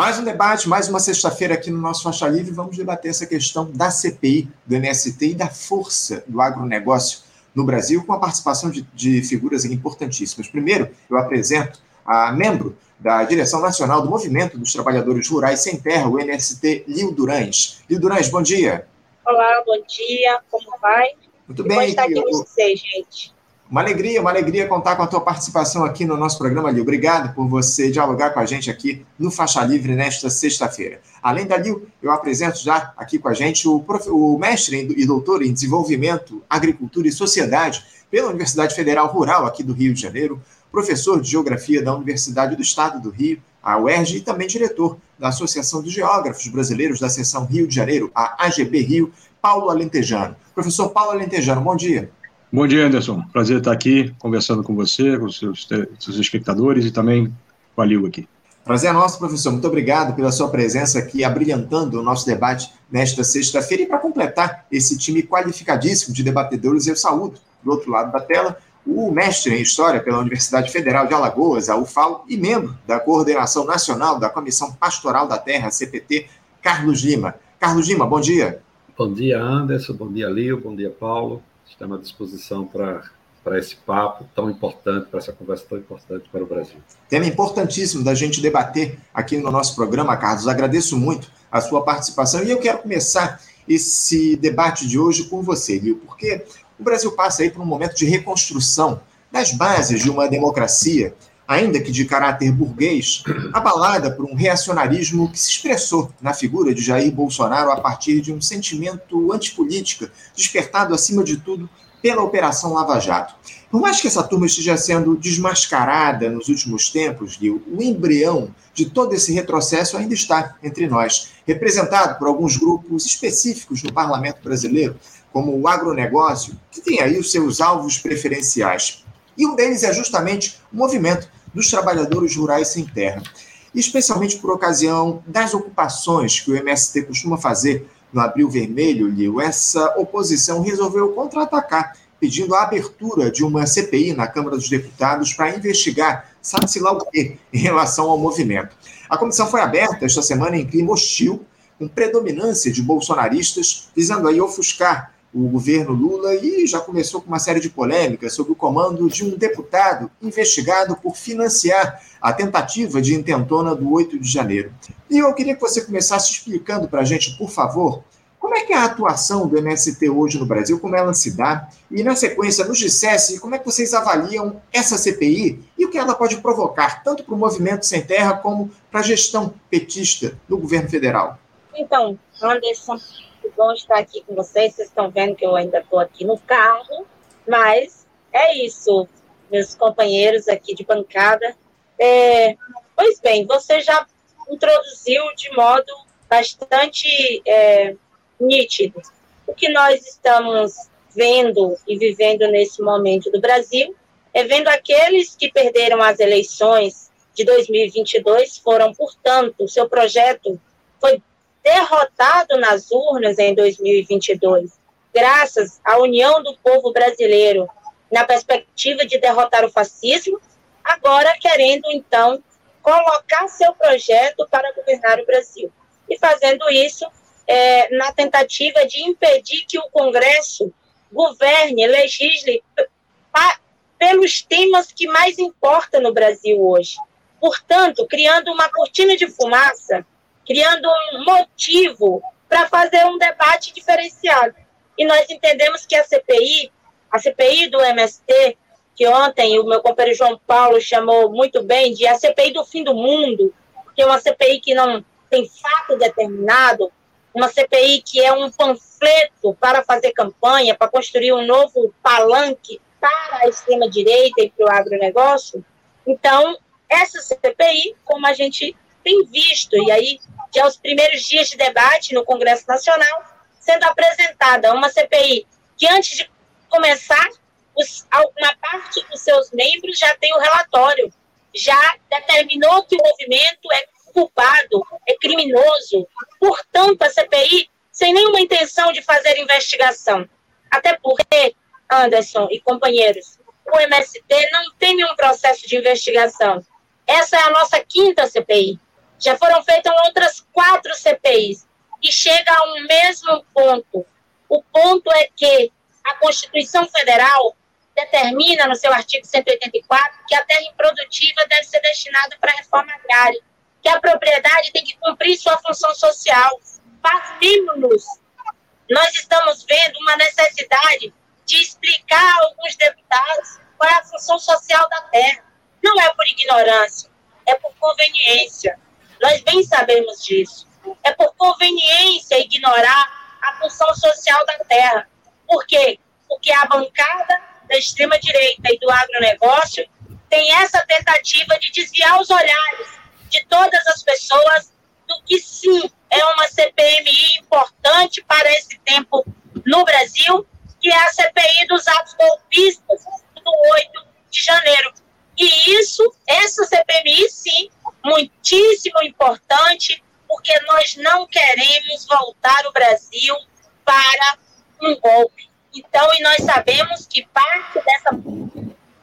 Mais um debate, mais uma sexta-feira aqui no nosso Faixa Livre. Vamos debater essa questão da CPI, do MST e da força do agronegócio no Brasil, com a participação de, de figuras importantíssimas. Primeiro, eu apresento a membro da direção nacional do Movimento dos Trabalhadores Rurais Sem Terra, o MST, Lio Durães. Lio Durães, bom dia. Olá, bom dia, como vai? Muito bem. Bom estar aqui com vocês, gente. Uma alegria, uma alegria contar com a tua participação aqui no nosso programa, Lil. Obrigado por você dialogar com a gente aqui no Faixa Livre nesta sexta-feira. Além da Lil, eu apresento já aqui com a gente o, prof... o mestre e doutor em Desenvolvimento, Agricultura e Sociedade pela Universidade Federal Rural aqui do Rio de Janeiro, professor de Geografia da Universidade do Estado do Rio, a UERJ, e também diretor da Associação dos Geógrafos Brasileiros da Seção Rio de Janeiro, a AGB Rio, Paulo Alentejano. Professor Paulo Alentejano, bom dia. Bom dia, Anderson. Prazer estar aqui conversando com você, com os seus, seus espectadores e também com a Liu aqui. Prazer é nosso, professor. Muito obrigado pela sua presença aqui, abrilhantando o nosso debate nesta sexta-feira. E para completar esse time qualificadíssimo de debatedores, eu saúdo, do outro lado da tela, o mestre em História pela Universidade Federal de Alagoas, a UFAL, e membro da Coordenação Nacional da Comissão Pastoral da Terra, CPT, Carlos Lima. Carlos Lima, bom dia. Bom dia, Anderson. Bom dia, Lio. Bom dia, Paulo estamos à disposição para para esse papo tão importante, para essa conversa tão importante para o Brasil. Tema importantíssimo da gente debater aqui no nosso programa, Carlos. Agradeço muito a sua participação e eu quero começar esse debate de hoje com você, Lio, porque o Brasil passa aí por um momento de reconstrução das bases de uma democracia, ainda que de caráter burguês, abalada por um reacionarismo que se expressou na figura de Jair Bolsonaro a partir de um sentimento antipolítica, despertado acima de tudo pela Operação Lava Jato. Por mais que essa turma esteja sendo desmascarada nos últimos tempos, Gil, o embrião de todo esse retrocesso ainda está entre nós, representado por alguns grupos específicos no parlamento brasileiro, como o agronegócio, que tem aí os seus alvos preferenciais. E um deles é justamente o movimento dos trabalhadores rurais sem terra, especialmente por ocasião das ocupações que o MST costuma fazer no Abril Vermelho, Liu, essa oposição resolveu contra-atacar, pedindo a abertura de uma CPI na Câmara dos Deputados para investigar, sabe-se lá o quê, em relação ao movimento. A comissão foi aberta esta semana em clima hostil, com predominância de bolsonaristas, visando aí ofuscar o governo Lula e já começou com uma série de polêmicas sobre o comando de um deputado investigado por financiar a tentativa de intentona do 8 de janeiro. E eu queria que você começasse explicando para a gente, por favor, como é que é a atuação do MST hoje no Brasil, como ela se dá, e na sequência nos dissesse como é que vocês avaliam essa CPI e o que ela pode provocar, tanto para o movimento sem terra como para a gestão petista do governo federal. Então, Anderson, bom estar aqui com vocês. Vocês estão vendo que eu ainda estou aqui no carro, mas é isso, meus companheiros aqui de bancada. É, pois bem, você já introduziu de modo bastante é, nítido o que nós estamos vendo e vivendo nesse momento do Brasil é vendo aqueles que perderam as eleições de 2022 foram, portanto, seu projeto foi derrotado nas urnas em 2022, graças à união do povo brasileiro na perspectiva de derrotar o fascismo, agora querendo então colocar seu projeto para governar o Brasil. E fazendo isso é, na tentativa de impedir que o Congresso governe, legisle pelos temas que mais importam no Brasil hoje. Portanto, criando uma cortina de fumaça criando um motivo para fazer um debate diferenciado. E nós entendemos que a CPI, a CPI do MST, que ontem o meu companheiro João Paulo chamou muito bem de a CPI do fim do mundo, que é uma CPI que não tem fato determinado, uma CPI que é um panfleto para fazer campanha, para construir um novo palanque para a extrema-direita e para o agronegócio. Então, essa CPI, como a gente tem visto, e aí já os primeiros dias de debate no Congresso Nacional, sendo apresentada uma CPI que, antes de começar, os, uma parte dos seus membros já tem o relatório, já determinou que o movimento é culpado, é criminoso. Portanto, a CPI, sem nenhuma intenção de fazer investigação. Até porque, Anderson e companheiros, o MST não tem nenhum processo de investigação. Essa é a nossa quinta CPI. Já foram feitas outras quatro CPIs e chega a um mesmo ponto. O ponto é que a Constituição Federal determina no seu artigo 184 que a terra improdutiva deve ser destinada para a reforma agrária, que a propriedade tem que cumprir sua função social. Pasmemos-nos. Nós estamos vendo uma necessidade de explicar a alguns deputados qual é a função social da terra. Não é por ignorância, é por conveniência. Nós bem sabemos disso. É por conveniência ignorar a função social da terra. Por quê? Porque a bancada da extrema-direita e do agronegócio tem essa tentativa de desviar os olhares de todas as pessoas do que sim é uma CPMI importante para esse tempo no Brasil, que é a CPI dos atos golpistas do 8 de janeiro. E isso, essa CPMI, sim, muitíssimo importante, porque nós não queremos voltar o Brasil para um golpe. Então, e nós sabemos que parte dessa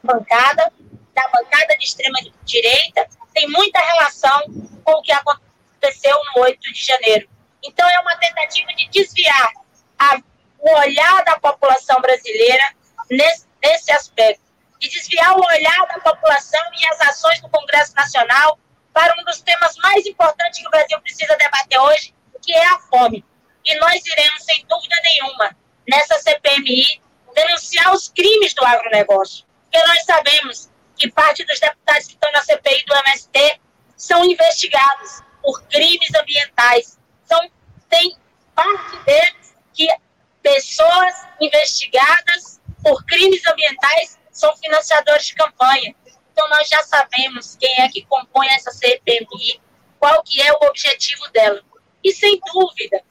bancada, da bancada de extrema-direita, tem muita relação com o que aconteceu no 8 de janeiro. Então, é uma tentativa de desviar a, o olhar da população brasileira nesse, nesse aspecto, de desviar o olhar da população e as ações do Congresso Nacional para um dos temas mais importantes que o Brasil precisa debater hoje, que é a fome. E nós iremos, sem dúvida nenhuma, nessa CPMI, denunciar os crimes do agronegócio. Porque nós sabemos que parte dos deputados que estão na CPI do MST são investigados por crimes ambientais. São, tem parte deles que pessoas investigadas por crimes ambientais são financiadores de campanha. Então nós já sabemos quem é que compõe essa CPMI, qual que é o objetivo dela. E sem dúvida,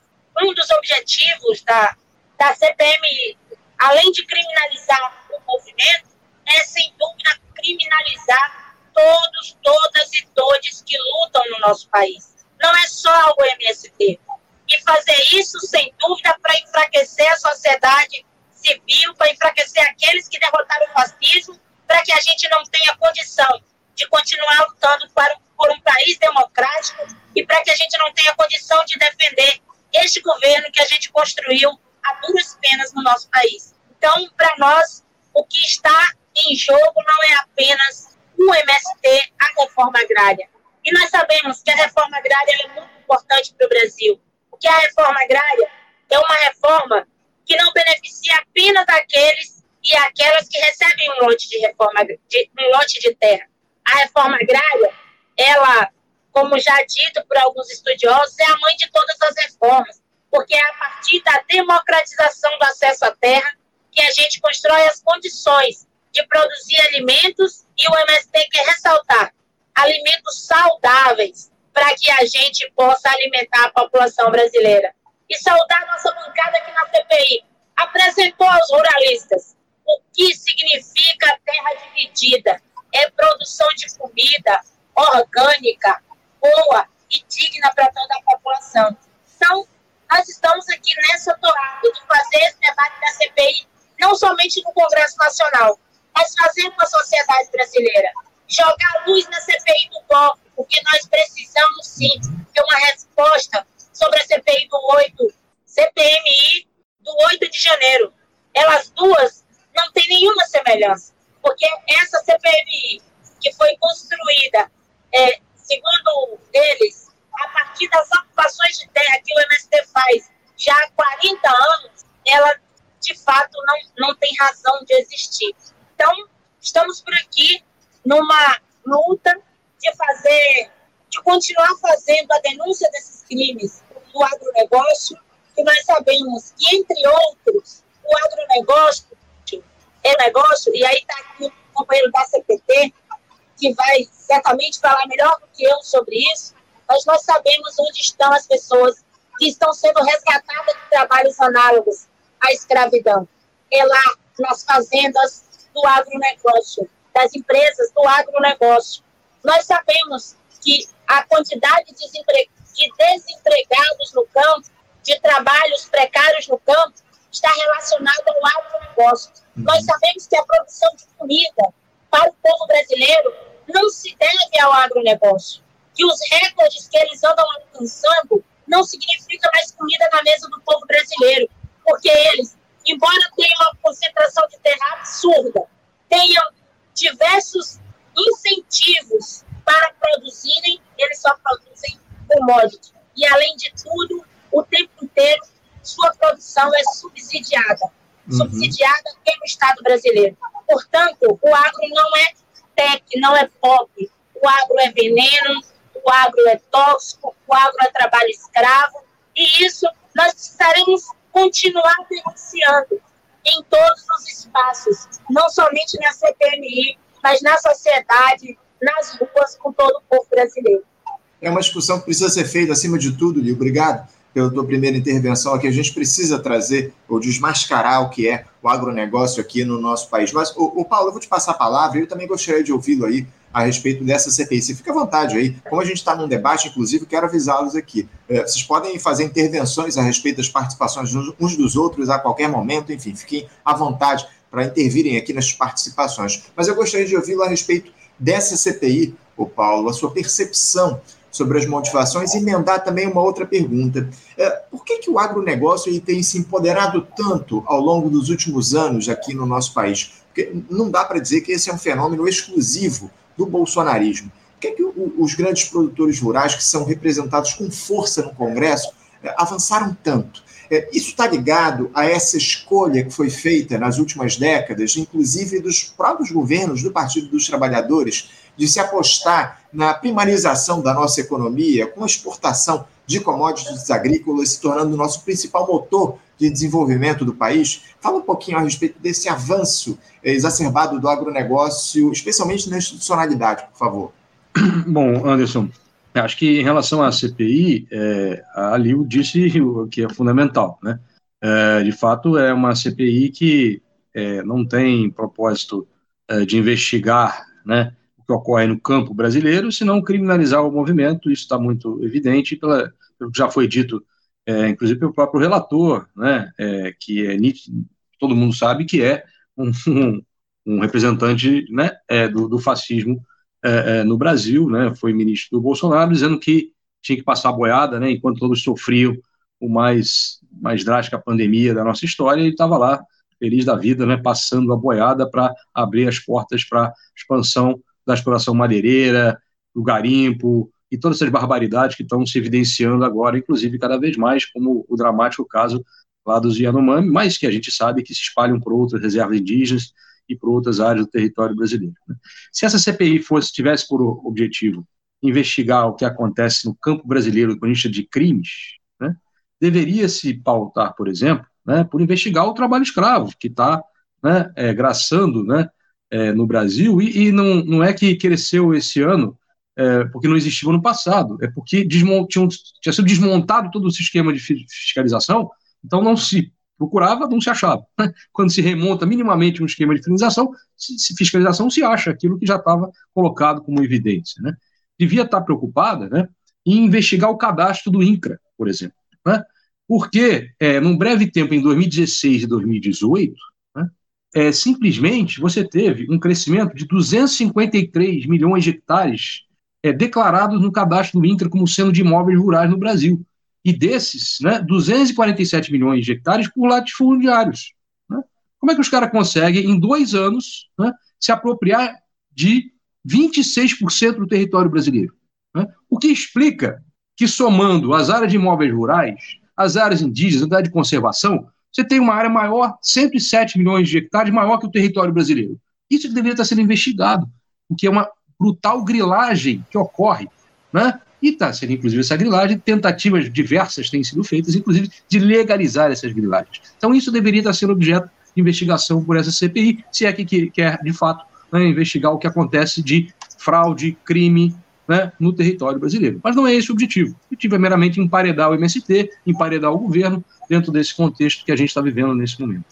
um dos objetivos da, da CPMI, além de criminalizar o movimento, é sem dúvida criminalizar todos, todas e todos que lutam no nosso país. Não é só o MST. E fazer isso, sem dúvida, para enfraquecer a sociedade civil, para enfraquecer aqueles que derrotaram o fascismo, para que a gente não tenha condição de continuar lutando para, por um país democrático e para que a gente não tenha condição de defender este governo que a gente construiu a duras penas no nosso país. Então, para nós, o que está em jogo não é apenas o MST, a reforma agrária. E nós sabemos que a reforma agrária é muito importante para o Brasil, porque a reforma agrária é uma reforma que não beneficia apenas aqueles e aquelas que recebem um lote de reforma, de, um lote de terra. A reforma agrária, ela, como já dito por alguns estudiosos, é a mãe de todas as reformas, porque é a partir da democratização do acesso à terra que a gente constrói as condições de produzir alimentos e o MST quer ressaltar alimentos saudáveis para que a gente possa alimentar a população brasileira. E saudar nossa bancada aqui na CPI. Apresentou aos ruralistas o que significa terra dividida. É produção de comida orgânica, boa e digna para toda a população. Então, nós estamos aqui nessa toada de fazer esse debate da CPI, não somente no Congresso Nacional, mas fazer com a sociedade brasileira. Jogar luz na CPI do golpe, porque nós precisamos sim ter uma resposta sobre a CPI do 8, CPMI do 8 de janeiro. Elas duas não têm nenhuma semelhança, porque essa CPMI, que foi construída, é, segundo eles, a partir das ocupações de terra que o MST faz já há 40 anos, ela de fato não, não tem razão de existir. Então, estamos por aqui numa luta de fazer, de continuar fazendo a denúncia desses crimes do agronegócio, que nós sabemos que, entre outros, o agronegócio é negócio, e aí está aqui o companheiro da CPT, que vai certamente falar melhor do que eu sobre isso, mas nós sabemos onde estão as pessoas que estão sendo resgatadas de trabalhos análogos à escravidão. É lá, nas fazendas do agronegócio, das empresas do agronegócio. Nós sabemos que a quantidade de desempregados no campo, de trabalhos precários no campo, está relacionada ao agronegócio. Nós sabemos que a produção de comida para o povo brasileiro não se deve ao agronegócio que os recordes que eles andam alcançando não significa mais comida na mesa do povo brasileiro, porque eles, embora tenham uma concentração de terra absurda, tenham diversos incentivos para produzirem, eles só produzem commodity. E, além de tudo, o tempo inteiro, sua produção é subsidiada. Uhum. Subsidiada pelo Estado brasileiro. Portanto, o agro não é tech, não é pop. O agro é veneno, o agro é tóxico, o agro é trabalho escravo. E isso nós precisaremos continuar denunciando em todos os espaços, não somente na CPMI, mas na sociedade, nas ruas, com todo o povo brasileiro. É uma discussão que precisa ser feita acima de tudo, Li. Obrigado pela tua primeira intervenção aqui. A gente precisa trazer ou desmascarar o que é o agronegócio aqui no nosso país. Mas, o, o Paulo, eu vou te passar a palavra eu também gostaria de ouvi-lo aí a respeito dessa CPI. Você fica à vontade aí. Como a gente está num debate, inclusive, quero avisá-los aqui. É, vocês podem fazer intervenções a respeito das participações uns dos outros a qualquer momento, enfim, fiquem à vontade para intervirem aqui nas participações. Mas eu gostaria de ouvi-lo a respeito dessa CPI, o Paulo, a sua percepção sobre as motivações e emendar também uma outra pergunta. É, por que, que o agronegócio tem se empoderado tanto ao longo dos últimos anos aqui no nosso país? Porque não dá para dizer que esse é um fenômeno exclusivo do bolsonarismo. Por que, que os grandes produtores rurais, que são representados com força no Congresso, é, avançaram tanto? É, isso está ligado a essa escolha que foi feita nas últimas décadas, inclusive dos próprios governos do Partido dos Trabalhadores, de se apostar na primarização da nossa economia, com a exportação de commodities agrícolas se tornando o nosso principal motor de desenvolvimento do país. Fala um pouquinho a respeito desse avanço é, exacerbado do agronegócio, especialmente na institucionalidade, por favor. Bom, Anderson, Acho que em relação à CPI, é, a Liu disse o que é fundamental, né? É, de fato, é uma CPI que é, não tem propósito de investigar, né, que ocorre no campo brasileiro, senão criminalizar o movimento. Isso está muito evidente pela, pelo que já foi dito, é, inclusive pelo próprio relator, né, é, que é todo mundo sabe que é um, um, um representante, né, do, do fascismo é, é, no Brasil, né, foi ministro do Bolsonaro, dizendo que tinha que passar a boiada, né, enquanto todos sofriam o mais, mais drástica pandemia da nossa história, ele estava lá, feliz da vida, né, passando a boiada para abrir as portas para expansão da exploração madeireira, do garimpo e todas essas barbaridades que estão se evidenciando agora, inclusive cada vez mais, como o dramático caso lá dos Yanomami, mas que a gente sabe que se espalham por outras reservas indígenas, e por outras áreas do território brasileiro. Né? Se essa CPI fosse tivesse por objetivo investigar o que acontece no campo brasileiro do ponto de de crimes, né, deveria se pautar, por exemplo, né, por investigar o trabalho escravo que está né, é, graçando né, é, no Brasil e, e, não, não é que cresceu esse ano é, porque não existia no passado, é porque desmont, tinha, tinha sido desmontado todo o esquema de fiscalização, então não se procurava, não se achava. Quando se remonta minimamente um esquema de fiscalização, se, fiscalização se acha aquilo que já estava colocado como evidência. Né? Devia estar preocupada né, em investigar o cadastro do INCRA, por exemplo. Né? Porque, é, num breve tempo, em 2016 e 2018, né, é, simplesmente você teve um crescimento de 253 milhões de hectares é, declarados no cadastro do INCRA como sendo de imóveis rurais no Brasil e desses, né, 247 milhões de hectares por latifundiários. Né? Como é que os caras conseguem, em dois anos, né, se apropriar de 26% do território brasileiro? Né? O que explica que, somando as áreas de imóveis rurais, as áreas indígenas, a área de conservação, você tem uma área maior, 107 milhões de hectares, maior que o território brasileiro. Isso deveria estar sendo investigado, porque é uma brutal grilagem que ocorre né, e está sendo, inclusive, essa grilagem, tentativas diversas têm sido feitas, inclusive, de legalizar essas grilagens. Então, isso deveria estar sendo objeto de investigação por essa CPI, se é que quer, de fato, né, investigar o que acontece de fraude, crime né, no território brasileiro. Mas não é esse o objetivo. O objetivo é meramente emparedar o MST, emparedar o governo, dentro desse contexto que a gente está vivendo nesse momento.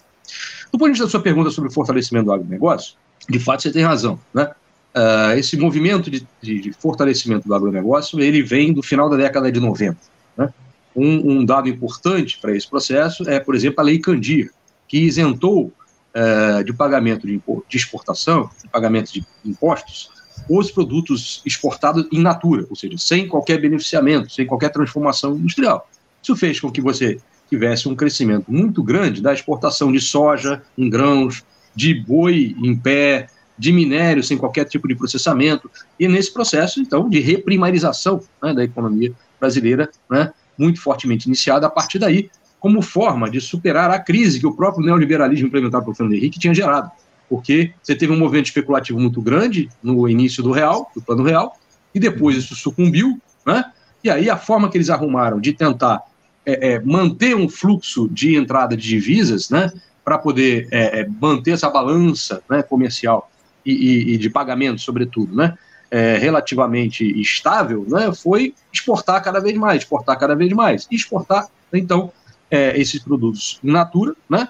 Do ponto de vista da sua pergunta sobre o fortalecimento do agronegócio, de fato você tem razão. Né? Uh, esse movimento de, de, de, fortalecimento do agronegócio, ele vem do final da década de 90. Né? Um, um, dado importante para esse processo é, por exemplo, a Lei Candir, que isentou uh, de pagamento de, de, exportação, de pagamento de impostos, os produtos exportados em natura, ou seja, sem qualquer beneficiamento, sem qualquer transformação industrial. Isso fez com que você tivesse um crescimento muito grande da exportação de soja em grãos, de boi em pé, de minério sem qualquer tipo de processamento, e nesse processo, então, de reprimarização né, da economia brasileira, né, muito fortemente iniciada a partir daí, como forma de superar a crise que o próprio neoliberalismo implementado pelo Fernando Henrique tinha gerado. Porque você teve um movimento especulativo muito grande no início do real, do plano real, e depois isso sucumbiu, né? E aí a forma que eles arrumaram de tentar é, é, manter um fluxo de entrada de divisas, né, para poder é, é, manter essa balança né, comercial e, e, e, de pagamento, sobretudo, né, é, relativamente estável, né, foi exportar cada vez mais, exportar cada vez mais, exportar, então, é, esses produtos in natura, né,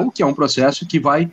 o que é um processo que vai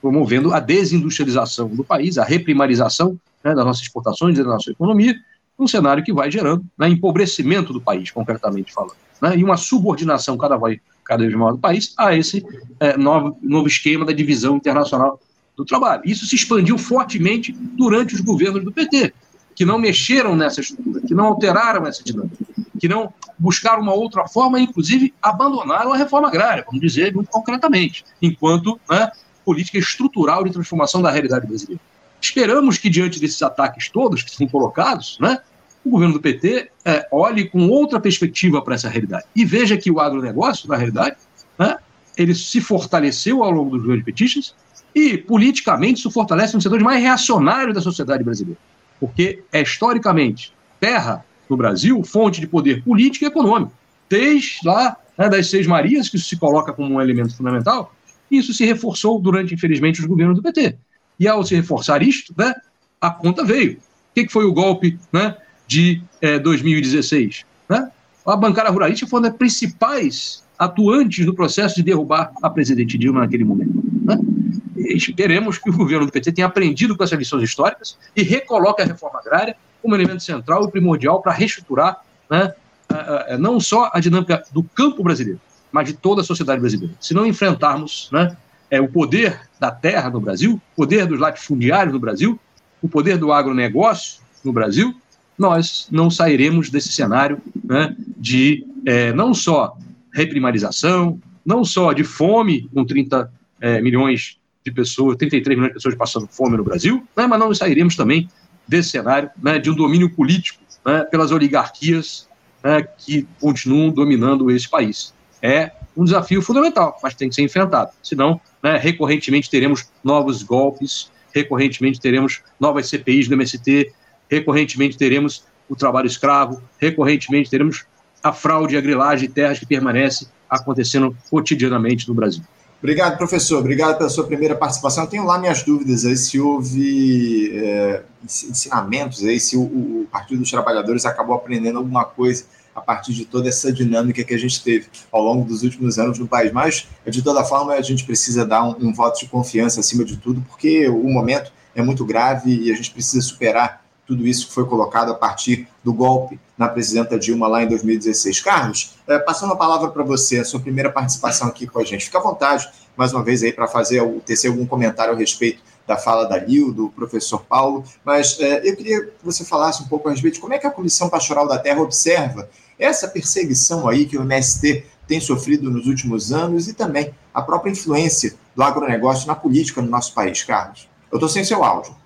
promovendo a desindustrialização do país, a reprimarização né, das nossas exportações e da nossa economia, um cenário que vai gerando né, empobrecimento do país, concretamente falando, né, e uma subordinação cada vez, cada vez maior do país a esse é, novo, novo esquema da divisão internacional do trabalho. Isso se expandiu fortemente durante os governos do PT, que não mexeram nessa estrutura, que não alteraram essa dinâmica, que não buscaram uma outra forma, inclusive abandonaram a reforma agrária, vamos dizer muito concretamente, enquanto né, política estrutural de transformação da realidade brasileira. Esperamos que, diante desses ataques todos que são colocados, né, o governo do PT é, olhe com outra perspectiva para essa realidade. E veja que o agronegócio, na realidade, né, ele se fortaleceu ao longo dos governos petistas e, politicamente, isso fortalece um setor mais reacionário da sociedade brasileira. Porque é, historicamente, terra no Brasil fonte de poder político e econômico. Desde lá né, das Seis Marias, que isso se coloca como um elemento fundamental, isso se reforçou durante, infelizmente, os governos do PT. E ao se reforçar isto, né, a conta veio. O que, que foi o golpe né, de é, 2016? Né? A bancada ruralista foi uma das principais atuantes no processo de derrubar a presidente Dilma naquele momento. Né? esperemos que o governo do PT tenha aprendido com essas lições históricas e recoloque a reforma agrária como elemento central e primordial para reestruturar né, não só a dinâmica do campo brasileiro, mas de toda a sociedade brasileira. Se não enfrentarmos né, é, o poder da terra no Brasil, o poder dos latifundiários no Brasil, o poder do agronegócio no Brasil, nós não sairemos desse cenário né, de é, não só reprimarização, não só de fome, com 30 é, milhões de pessoas, 33 milhões de pessoas passando fome no Brasil, né, mas não sairemos também desse cenário né, de um domínio político né, pelas oligarquias né, que continuam dominando esse país. É um desafio fundamental, mas tem que ser enfrentado. Senão, né, recorrentemente teremos novos golpes, recorrentemente teremos novas CPIs do MST, recorrentemente teremos o trabalho escravo, recorrentemente teremos a fraude a grilagem de terras que permanece acontecendo cotidianamente no Brasil. Obrigado, professor. Obrigado pela sua primeira participação. Eu tenho lá minhas dúvidas aí se houve é, ensinamentos aí, se o, o Partido dos Trabalhadores acabou aprendendo alguma coisa a partir de toda essa dinâmica que a gente teve ao longo dos últimos anos no país. Mas, de toda forma, a gente precisa dar um, um voto de confiança acima de tudo, porque o momento é muito grave e a gente precisa superar tudo isso que foi colocado a partir do golpe na presidenta Dilma lá em 2016. Carlos, é, passando a palavra para você, a sua primeira participação aqui com a gente. Fica à vontade, mais uma vez, aí para fazer tecer algum comentário a respeito da fala da Lil, do professor Paulo, mas é, eu queria que você falasse um pouco a respeito de como é que a Comissão Pastoral da Terra observa essa perseguição aí que o MST tem sofrido nos últimos anos e também a própria influência do agronegócio na política no nosso país, Carlos. Eu estou sem seu áudio.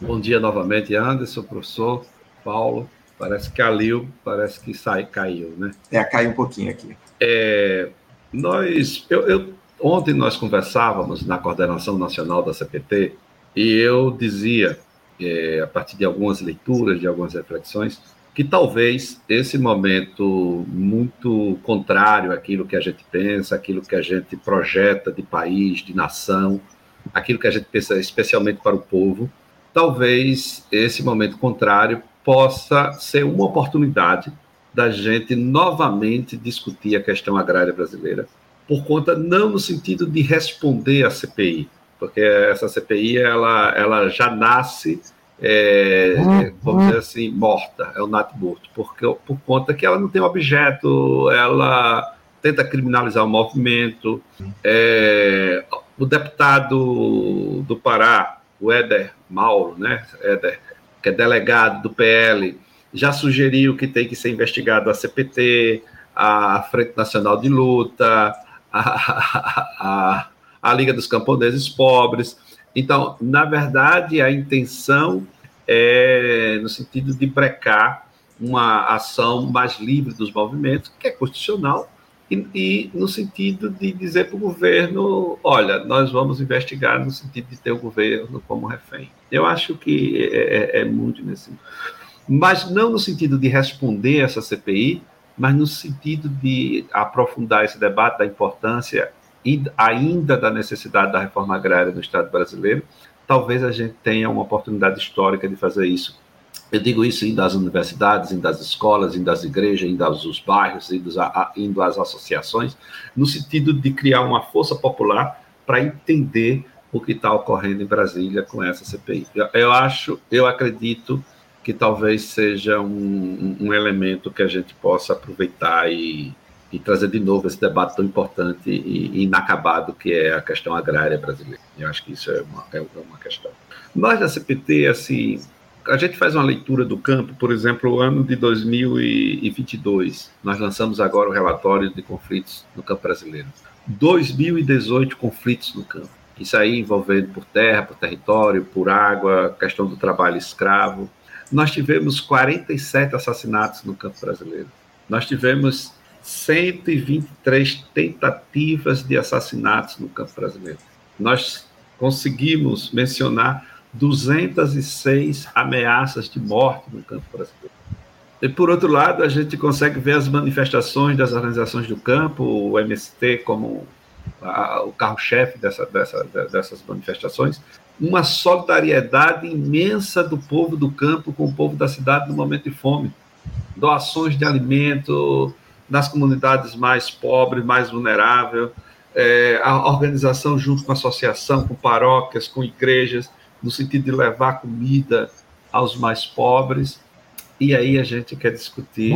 Bom dia novamente, Anderson, professor, Paulo. Parece que caiu, parece que sai, caiu, né? É, caiu um pouquinho aqui. É, nós, eu, eu, ontem nós conversávamos na coordenação nacional da CPT e eu dizia, é, a partir de algumas leituras, de algumas reflexões, que talvez esse momento muito contrário àquilo que a gente pensa, aquilo que a gente projeta de país, de nação, aquilo que a gente pensa especialmente para o povo, talvez esse momento contrário possa ser uma oportunidade da gente novamente discutir a questão agrária brasileira, por conta não no sentido de responder à CPI, porque essa CPI ela, ela já nasce é, vamos dizer assim, morta, é o nato morto, porque, por conta que ela não tem objeto, ela tenta criminalizar o movimento. É, o deputado do Pará, o Éder Mauro, né? Éder, que é delegado do PL, já sugeriu que tem que ser investigado a CPT, a Frente Nacional de Luta, a, a, a Liga dos Camponeses Pobres. Então, na verdade, a intenção é no sentido de brecar uma ação mais livre dos movimentos, que é constitucional, e, e no sentido de dizer para o governo: olha, nós vamos investigar no sentido de ter o governo como refém. Eu acho que é, é, é muito nesse. Mas não no sentido de responder essa CPI, mas no sentido de aprofundar esse debate da importância e ainda da necessidade da reforma agrária no Estado brasileiro, talvez a gente tenha uma oportunidade histórica de fazer isso eu digo isso indo às universidades, indo às escolas, indo às igrejas, indo aos bairros, indo, a, indo às associações, no sentido de criar uma força popular para entender o que está ocorrendo em Brasília com essa CPI. Eu, eu, acho, eu acredito que talvez seja um, um elemento que a gente possa aproveitar e, e, trazer de novo esse debate tão importante e, inacabado que é a questão agrária brasileira. Eu acho que isso é uma, é uma questão. Nós da CPT, assim, a gente faz uma leitura do campo, por exemplo, o ano de 2022, nós lançamos agora o relatório de conflitos no campo brasileiro. 2018 conflitos no campo. Isso aí envolvendo por terra, por território, por água, questão do trabalho escravo. Nós tivemos 47 assassinatos no campo brasileiro. Nós tivemos 123 tentativas de assassinatos no campo brasileiro. Nós conseguimos mencionar 206 ameaças de morte no campo brasileiro. E, por outro lado, a gente consegue ver as manifestações das organizações do campo, o MST como a, o carro-chefe dessa, dessa, dessas manifestações, uma solidariedade imensa do povo do campo com o povo da cidade no momento de fome. Doações de alimento nas comunidades mais pobres, mais vulneráveis, é, a organização junto com associação, com paróquias, com igrejas, no sentido de levar comida aos mais pobres. E aí a gente quer discutir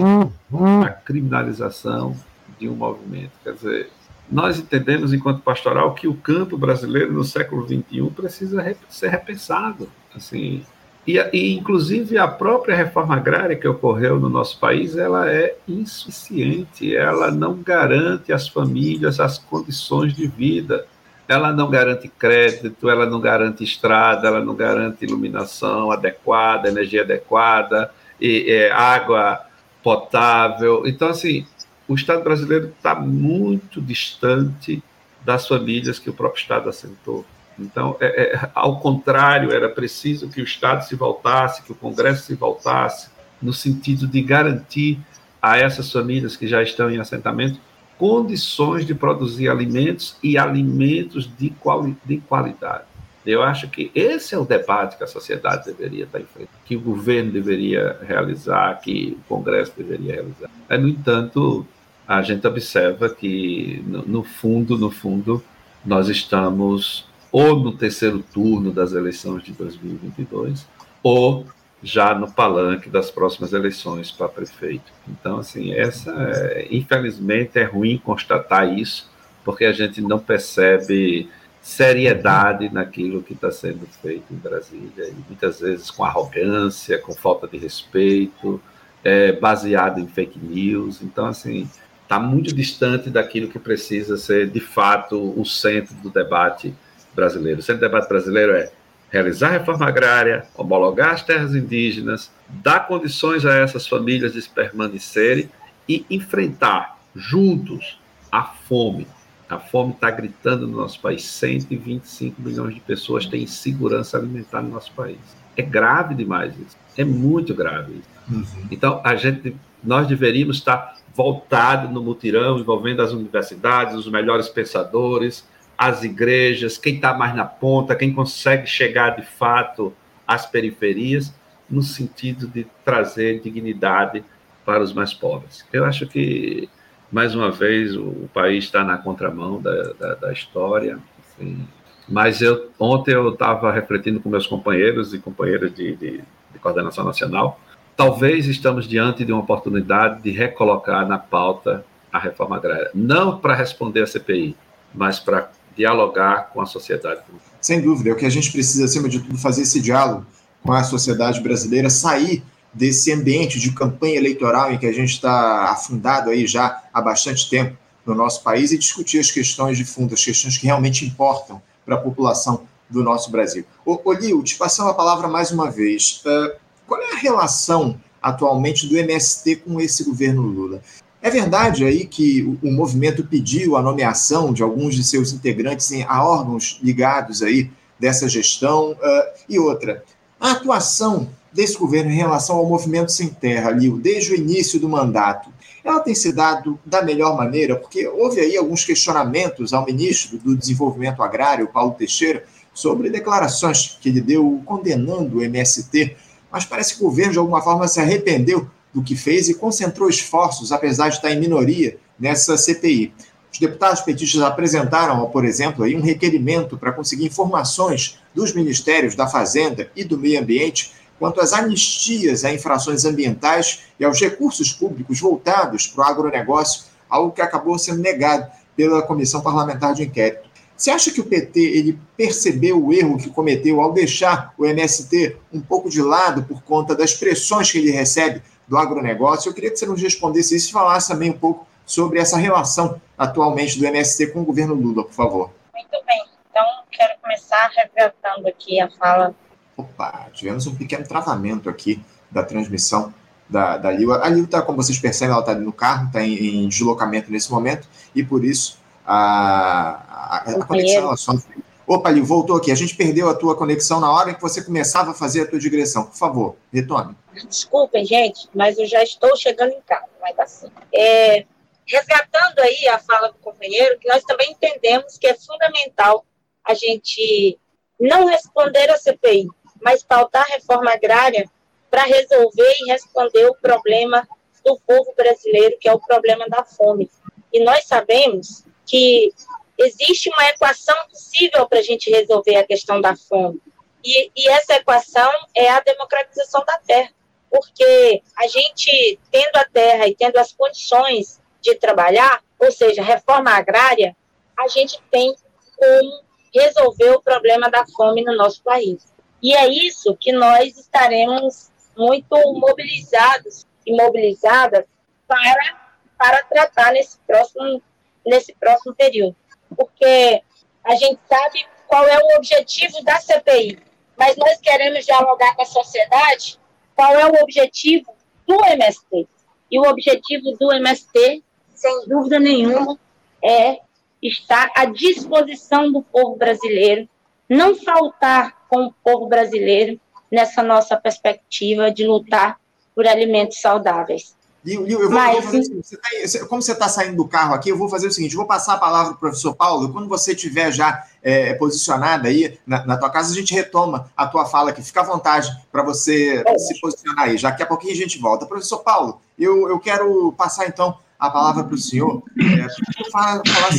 a criminalização de um movimento. Quer dizer, nós entendemos, enquanto pastoral, que o campo brasileiro no século XXI precisa ser repensado. Assim, e, e, inclusive, a própria reforma agrária que ocorreu no nosso país, ela é insuficiente, ela não garante às famílias as condições de vida ela não garante crédito, ela não garante estrada, ela não garante iluminação adequada, energia adequada, e, é, água potável. Então, assim, o Estado brasileiro está muito distante das famílias que o próprio Estado assentou. Então, é, é, ao contrário, era preciso que o Estado se voltasse, que o Congresso se voltasse, no sentido de garantir a essas famílias que já estão em assentamento condições de produzir alimentos e alimentos de, quali de qualidade. Eu acho que esse é o debate que a sociedade deveria estar enfrentando, que o governo deveria realizar, que o Congresso deveria realizar. No entanto, a gente observa que, no fundo, no fundo, nós estamos ou no terceiro turno das eleições de 2022, ou já no palanque das próximas eleições para prefeito. Então, assim, essa, é, infelizmente, é ruim constatar isso, porque a gente não percebe seriedade naquilo que está sendo feito em Brasília, e muitas vezes com arrogância, com falta de respeito, é, baseado em fake news. Então, assim, está muito distante daquilo que precisa ser, de fato, o centro do debate brasileiro. O centro do debate brasileiro é realizar a reforma agrária, homologar as terras indígenas, dar condições a essas famílias de permanecerem e enfrentar juntos a fome. A fome está gritando no nosso país. 125 milhões de pessoas têm insegurança alimentar no nosso país. É grave demais isso. É muito grave isso. Uhum. Então, a gente, nós deveríamos estar voltados no mutirão, envolvendo as universidades, os melhores pensadores, as igrejas, quem está mais na ponta, quem consegue chegar de fato às periferias, no sentido de trazer dignidade para os mais pobres. Eu acho que, mais uma vez, o país está na contramão da, da, da história. Assim, mas eu, ontem eu estava refletindo com meus companheiros e companheiras de, de, de coordenação nacional. Talvez estamos diante de uma oportunidade de recolocar na pauta a reforma agrária. Não para responder à CPI, mas para dialogar com a sociedade. Sem dúvida, é o que a gente precisa, acima de tudo, fazer esse diálogo com a sociedade brasileira, sair desse ambiente de campanha eleitoral em que a gente está afundado aí já há bastante tempo no nosso país e discutir as questões de fundo, as questões que realmente importam para a população do nosso Brasil. Ô, ô Lio, te passando a palavra mais uma vez. Uh, qual é a relação atualmente do MST com esse governo Lula? É verdade aí que o, movimento pediu a nomeação de alguns de seus integrantes em, a órgãos ligados aí dessa gestão. Uh, e outra, a atuação desse governo em relação ao movimento sem terra, Lio, desde o início do mandato, ela tem se dado da melhor maneira, porque houve aí alguns questionamentos ao ministro do Desenvolvimento Agrário, Paulo Teixeira, sobre declarações que ele deu condenando o MST, mas parece que o governo, de alguma forma, se arrependeu do que fez e concentrou esforços, apesar de estar em minoria, nessa CPI. Os deputados petistas apresentaram, por exemplo, um requerimento para conseguir informações dos ministérios da Fazenda e do Meio Ambiente quanto às anistias a infrações ambientais e aos recursos públicos voltados para o agronegócio, algo que acabou sendo negado pela Comissão Parlamentar de Inquérito. Você acha que o PT ele percebeu o erro que cometeu ao deixar o MST um pouco de lado por conta das pressões que ele recebe do agronegócio? Eu queria que você nos respondesse isso e falasse também um pouco sobre essa relação atualmente do MST com o governo Lula, por favor. Muito bem. Então, quero começar resgatando aqui a fala. Opa, tivemos um pequeno travamento aqui da transmissão da, da Lil. A Lil está, como vocês percebem, ela está no carro, está em, em deslocamento nesse momento, e por isso a, a, a conexão sofre. Opa, Lil, voltou aqui. A gente perdeu a tua conexão na hora que você começava a fazer a tua digressão. Por favor, retome. Desculpem, gente, mas eu já estou chegando em casa, dar assim. É, resgatando aí a fala do companheiro, que nós também entendemos que é fundamental a gente não responder a CPI, mas pautar a reforma agrária para resolver e responder o problema do povo brasileiro, que é o problema da fome. E nós sabemos que existe uma equação possível para a gente resolver a questão da fome. E, e, essa equação é a democratização da terra. Porque a gente, tendo a terra e tendo as condições de trabalhar, ou seja, reforma agrária, a gente tem como resolver o problema da fome no nosso país. E é isso que nós estaremos muito mobilizados e mobilizadas para, para tratar nesse próximo nesse próximo período. Porque a gente sabe qual é o objetivo da CPI, mas nós queremos dialogar com a sociedade qual é o objetivo do MST. E o objetivo do MST, sem dúvida nenhuma, é estar à disposição do povo brasileiro, não faltar com o povo brasileiro nessa nossa perspectiva de lutar por alimentos saudáveis. Liu, Liu, eu vou, Mas, fazer o seguinte, você tá, como você está saindo do carro aqui, eu vou fazer o seguinte, vou passar a palavra para o professor Paulo, quando você estiver já é, posicionada aí na, na, tua casa, a gente retoma a tua fala aqui, fica à vontade para você é. se posicionar aí, já que a pouquinho a gente volta. Professor Paulo, eu, eu quero passar então a palavra para o senhor, é, falar, falar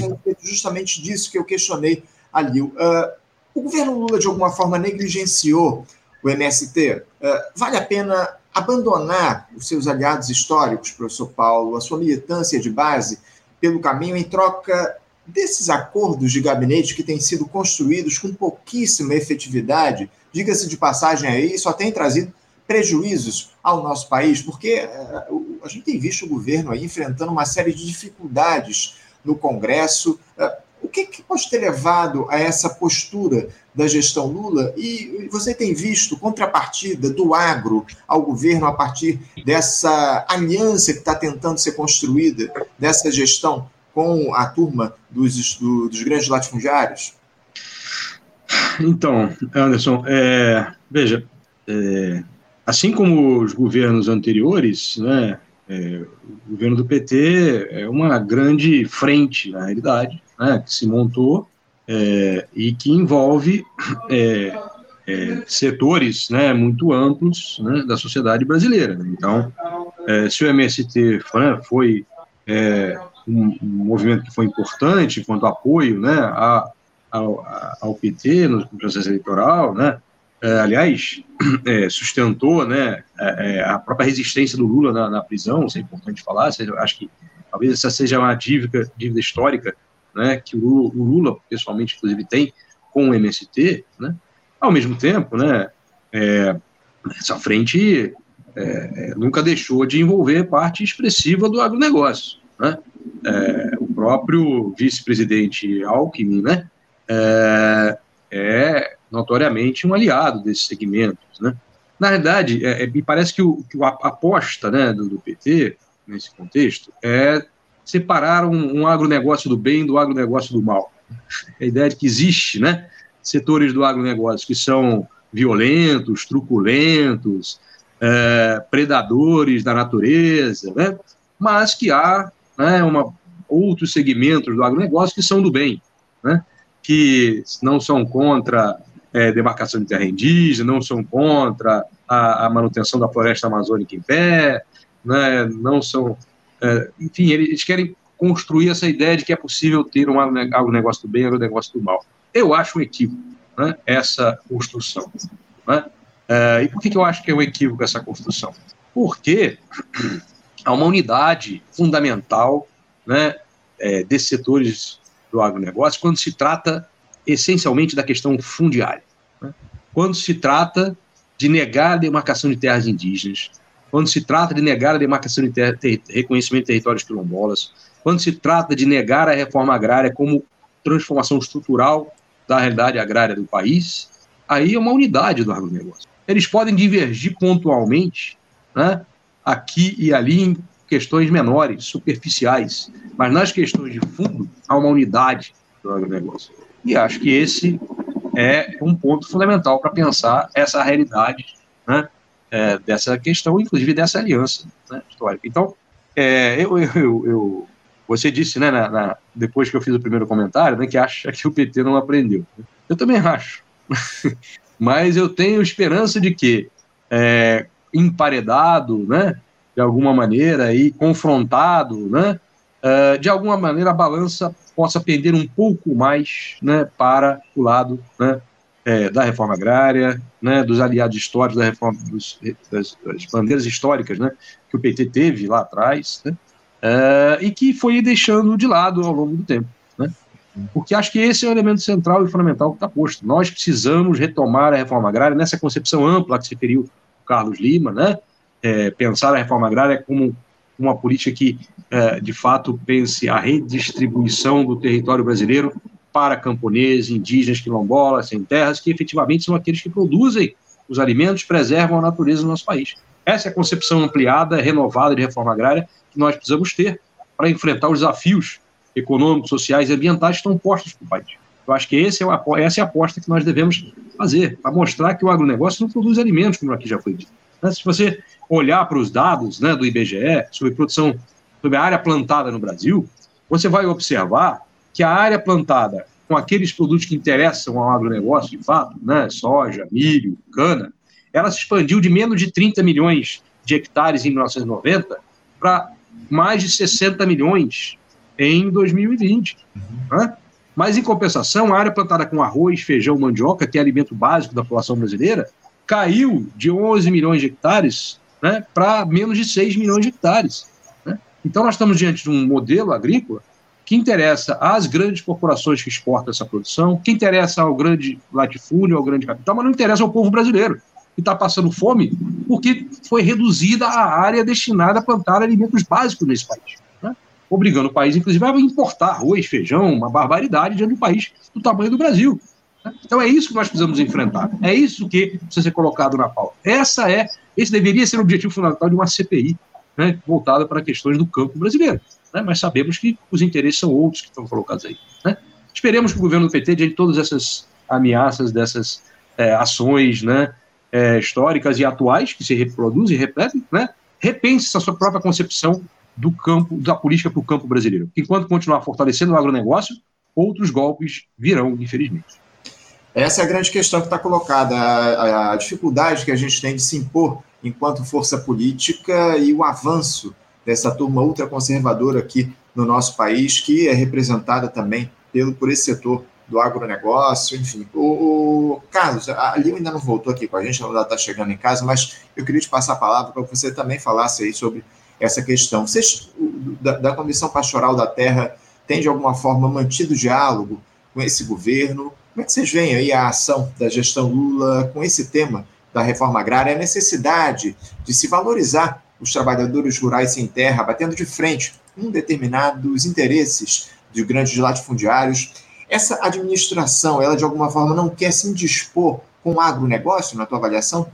justamente disso que eu questionei a Liu. Uh, o governo Lula, de alguma forma, negligenciou o MST? Uh, vale a pena abandonar os seus aliados históricos, professor Paulo, a sua militância de base pelo caminho em troca desses acordos de gabinete que têm sido construídos com pouquíssima efetividade, diga-se de passagem aí, só tem trazido prejuízos ao nosso país, porque eh, a gente tem visto o governo aí enfrentando uma série de dificuldades no Congresso. O que, que pode ter levado a essa postura da gestão Lula? E você tem visto contrapartida do agro ao governo a partir dessa aliança que está tentando ser construída, dessa gestão com a turma dos, do, dos grandes latifundiários? Então, Anderson, é, veja, é, assim como os governos anteriores, né, é, o governo do PT é uma grande frente, na realidade, né, que se montou é, e que envolve é, é, setores né, muito amplos né, da sociedade brasileira. Então, é, se o MST foi, é, um, um, movimento que foi importante quanto apoio né, a, ao, ao, PT no processo eleitoral, né, é, aliás, sustentou né, a própria resistência do Lula na, na prisão, isso é importante falar, acho que talvez essa seja uma dívida, dívida histórica né, que o Lula, pessoalmente, inclusive, tem com o MST, né, ao mesmo tempo, né, é, essa frente é, é, nunca deixou de envolver parte expressiva do agronegócio. Né? É, o próprio vice-presidente Alckmin né, é, é, notoriamente um aliado desses segmentos. Né? Na verdade, é, me parece que, o, que a aposta né, do, do, PT, nesse contexto, é separar um, agronegócio do bem do agronegócio do mal. A ideia de que existe né, setores do agronegócio que são violentos, truculentos, é, predadores da natureza, né? mas que há né, uma, outros segmentos do agronegócio que são do bem, né? que não são contra é, demarcação de terra indígena, não são contra a, a manutenção da floresta amazônica em pé, né? não são. É, enfim, eles querem construir essa ideia de que é possível ter um agronegócio do bem e um agronegócio do mal. Eu acho um equívoco né, essa construção. Né? Uh, e por que, que eu acho que é um equívoco essa construção? Porque há uma unidade fundamental né, é, desses setores do agronegócio quando se trata essencialmente da questão fundiária. Né? Quando se trata de negar a demarcação de terras indígenas, quando se trata de negar a demarcação de ter, ter, reconhecimento de territórios quilombolas, quando se trata de negar a reforma agrária como transformação estrutural da realidade agrária do país, aí é uma unidade do agronegócio. Eles podem divergir pontualmente, né, aqui e ali, em questões menores, superficiais, mas nas questões de fundo, há uma unidade do agronegócio. E acho que esse é um ponto fundamental para pensar essa realidade né, é, dessa questão, inclusive dessa aliança né, histórica. Então, é, eu, eu, eu, você disse, né, na, na, depois que eu fiz o primeiro comentário, né, que acha que o PT não aprendeu. Eu também acho. Mas eu tenho esperança de que, é, emparedado, né, de alguma maneira, e confrontado, né, é, de alguma maneira a balança possa pender um pouco mais né, para o lado né, é, da reforma agrária, né, dos aliados históricos da reforma, dos, das, das bandeiras históricas né, que o PT teve lá atrás, né, uh, e que foi deixando de lado ao longo do tempo. Né? Porque acho que esse é o elemento central e fundamental que está posto. Nós precisamos retomar a reforma agrária nessa concepção ampla que se referiu o Carlos Lima, né? É, pensar a reforma agrária como uma política que, é, de fato, pense a redistribuição do território brasileiro para camponeses, indígenas, quilombolas, sem terras, que efetivamente são aqueles que produzem os alimentos, preservam a natureza do nosso país. Essa é a concepção ampliada, renovada de reforma agrária que nós precisamos ter para enfrentar os desafios econômicos, sociais e ambientais que estão postos para o país. Eu acho que é essa é a aposta que nós devemos fazer, para mostrar que o agronegócio não produz alimentos, como aqui já foi dito. Né, se você olhar para os dados né, do IBGE sobre produção, sobre a área plantada no Brasil, você vai observar que a área plantada com aqueles produtos que interessam ao agronegócio, de fato, né, soja, milho, cana, ela se expandiu de menos de 30 milhões de hectares em 1990 para mais de 60 milhões em 2020. Uhum. Né? Mas, em compensação, a área plantada com arroz, feijão, mandioca, que é alimento básico da população brasileira, caiu de 11 milhões de hectares né, para menos de 6 milhões de hectares. Né? Então, nós estamos diante de um modelo agrícola que interessa às grandes corporações que exportam essa produção, que interessa ao grande latifúndio, ao grande capital, mas não interessa ao povo brasileiro que está passando fome porque foi reduzida a área destinada a plantar alimentos básicos nesse país. Né? Obrigando o país, inclusive, a importar arroz, feijão, uma barbaridade diante de um país do tamanho do Brasil. Né? Então é isso que nós precisamos enfrentar. É isso que precisa ser colocado na pauta. Essa é, esse deveria ser o objetivo fundamental de uma CPI né, voltada para questões do campo brasileiro. Né? Mas sabemos que os interesses são outros que estão colocados aí. Né? Esperemos que o governo do PT, diante de todas essas ameaças, dessas é, ações, né, é, históricas e atuais que se reproduzem e repetem, né, repense a sua própria concepção do campo, da política para o campo brasileiro. Enquanto continuar fortalecendo o agronegócio, outros golpes virão, infelizmente. Essa é a grande questão que está colocada, a, a, dificuldade que a gente tem de se impor enquanto força política e o avanço dessa turma ultraconservadora aqui no nosso país, que é representada também pelo, por esse setor do agronegócio, enfim. O, o Carlos, a Lil ainda não voltou aqui com a gente, ela está chegando em casa, mas eu queria te passar a palavra para você também falasse aí sobre essa questão. Vocês, da, da Comissão Pastoral da Terra, tem de alguma forma mantido diálogo com esse governo? Como é que vocês veem aí a ação da gestão Lula com esse tema da reforma agrária, a necessidade de se valorizar os trabalhadores rurais sem terra, batendo de frente com determinados interesses de grandes latifundiários. Essa administração, ela de alguma forma não quer se indispor com o agronegócio, na tua avaliação?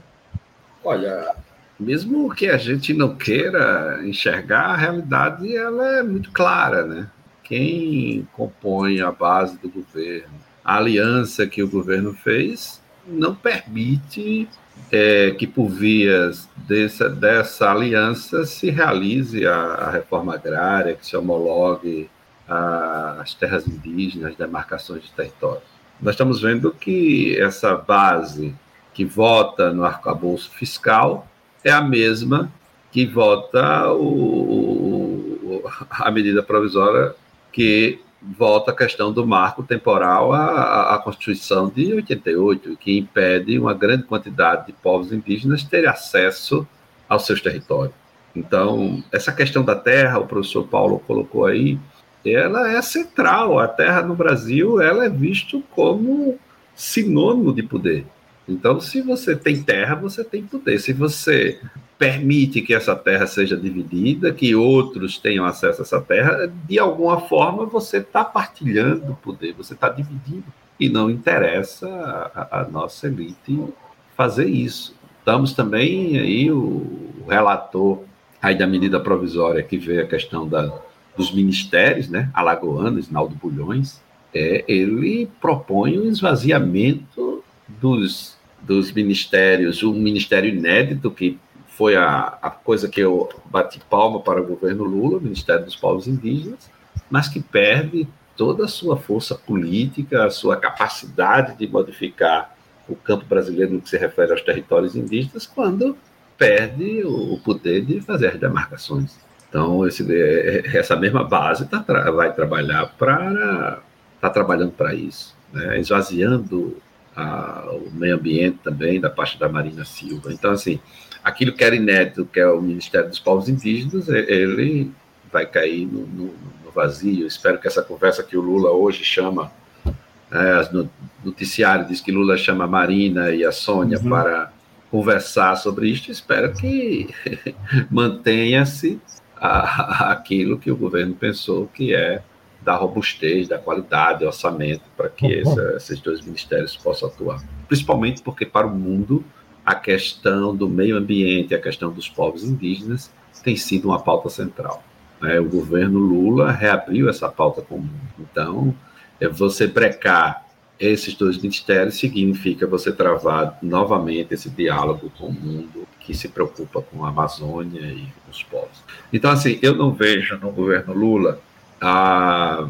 Olha, mesmo que a gente não queira enxergar, a realidade ela é muito clara, né? Quem compõe a base do governo, a aliança que o governo fez, não permite é, que por vias dessa, dessa aliança se realize a, a reforma agrária, que se homologue a, as terras indígenas, as demarcações de território. Nós estamos vendo que essa base que vota no arcabouço fiscal é a mesma que vota o, a medida provisória que volta a questão do marco temporal à, à, Constituição de 88, que impede uma grande quantidade de povos indígenas ter acesso aos seus territórios. Então, essa questão da terra, o professor Paulo colocou aí, ela é central. A terra no Brasil ela é visto como sinônimo de poder. Então, se você tem terra, você tem poder. Se você permite que essa terra seja dividida, que outros tenham acesso a essa terra, de alguma forma você está partilhando o poder, você está dividindo. E não interessa a, a, nossa elite fazer isso. Estamos também aí, o, relator aí da medida provisória que vê a questão da, dos ministérios, né, alagoanos, Naldo Bulhões, é, ele propõe o esvaziamento dos, dos ministérios, um ministério inédito que foi a, a coisa que eu bati palma para o governo Lula, o Ministério dos Povos Indígenas, mas que perde toda a sua força política, a sua capacidade de modificar o campo brasileiro no que se refere aos territórios indígenas, quando perde o poder de fazer as demarcações. Então, esse, essa mesma base tá, vai trabalhar para está trabalhando para isso, né? esvaziando a, o meio ambiente também da parte da Marina Silva. Então, assim, aquilo que era inédito, que é o Ministério dos Povos Indígenas, ele vai cair no, no, no vazio. Espero que essa conversa que o Lula hoje chama, né, no noticiário diz que Lula chama a Marina e a Sônia uhum. para conversar sobre isso, espero que mantenha-se aquilo que o governo pensou que é da robustez, da qualidade, do orçamento para que uhum. essa, esses dois ministérios possam atuar. Principalmente porque para o mundo a questão do meio ambiente, a questão dos povos indígenas tem sido uma pauta central. Né? O governo Lula reabriu essa pauta comum. Então, é você brecar esses dois ministérios significa você travar novamente esse diálogo com o mundo que se preocupa com a Amazônia e com os povos. Então, assim, eu não vejo no governo Lula a,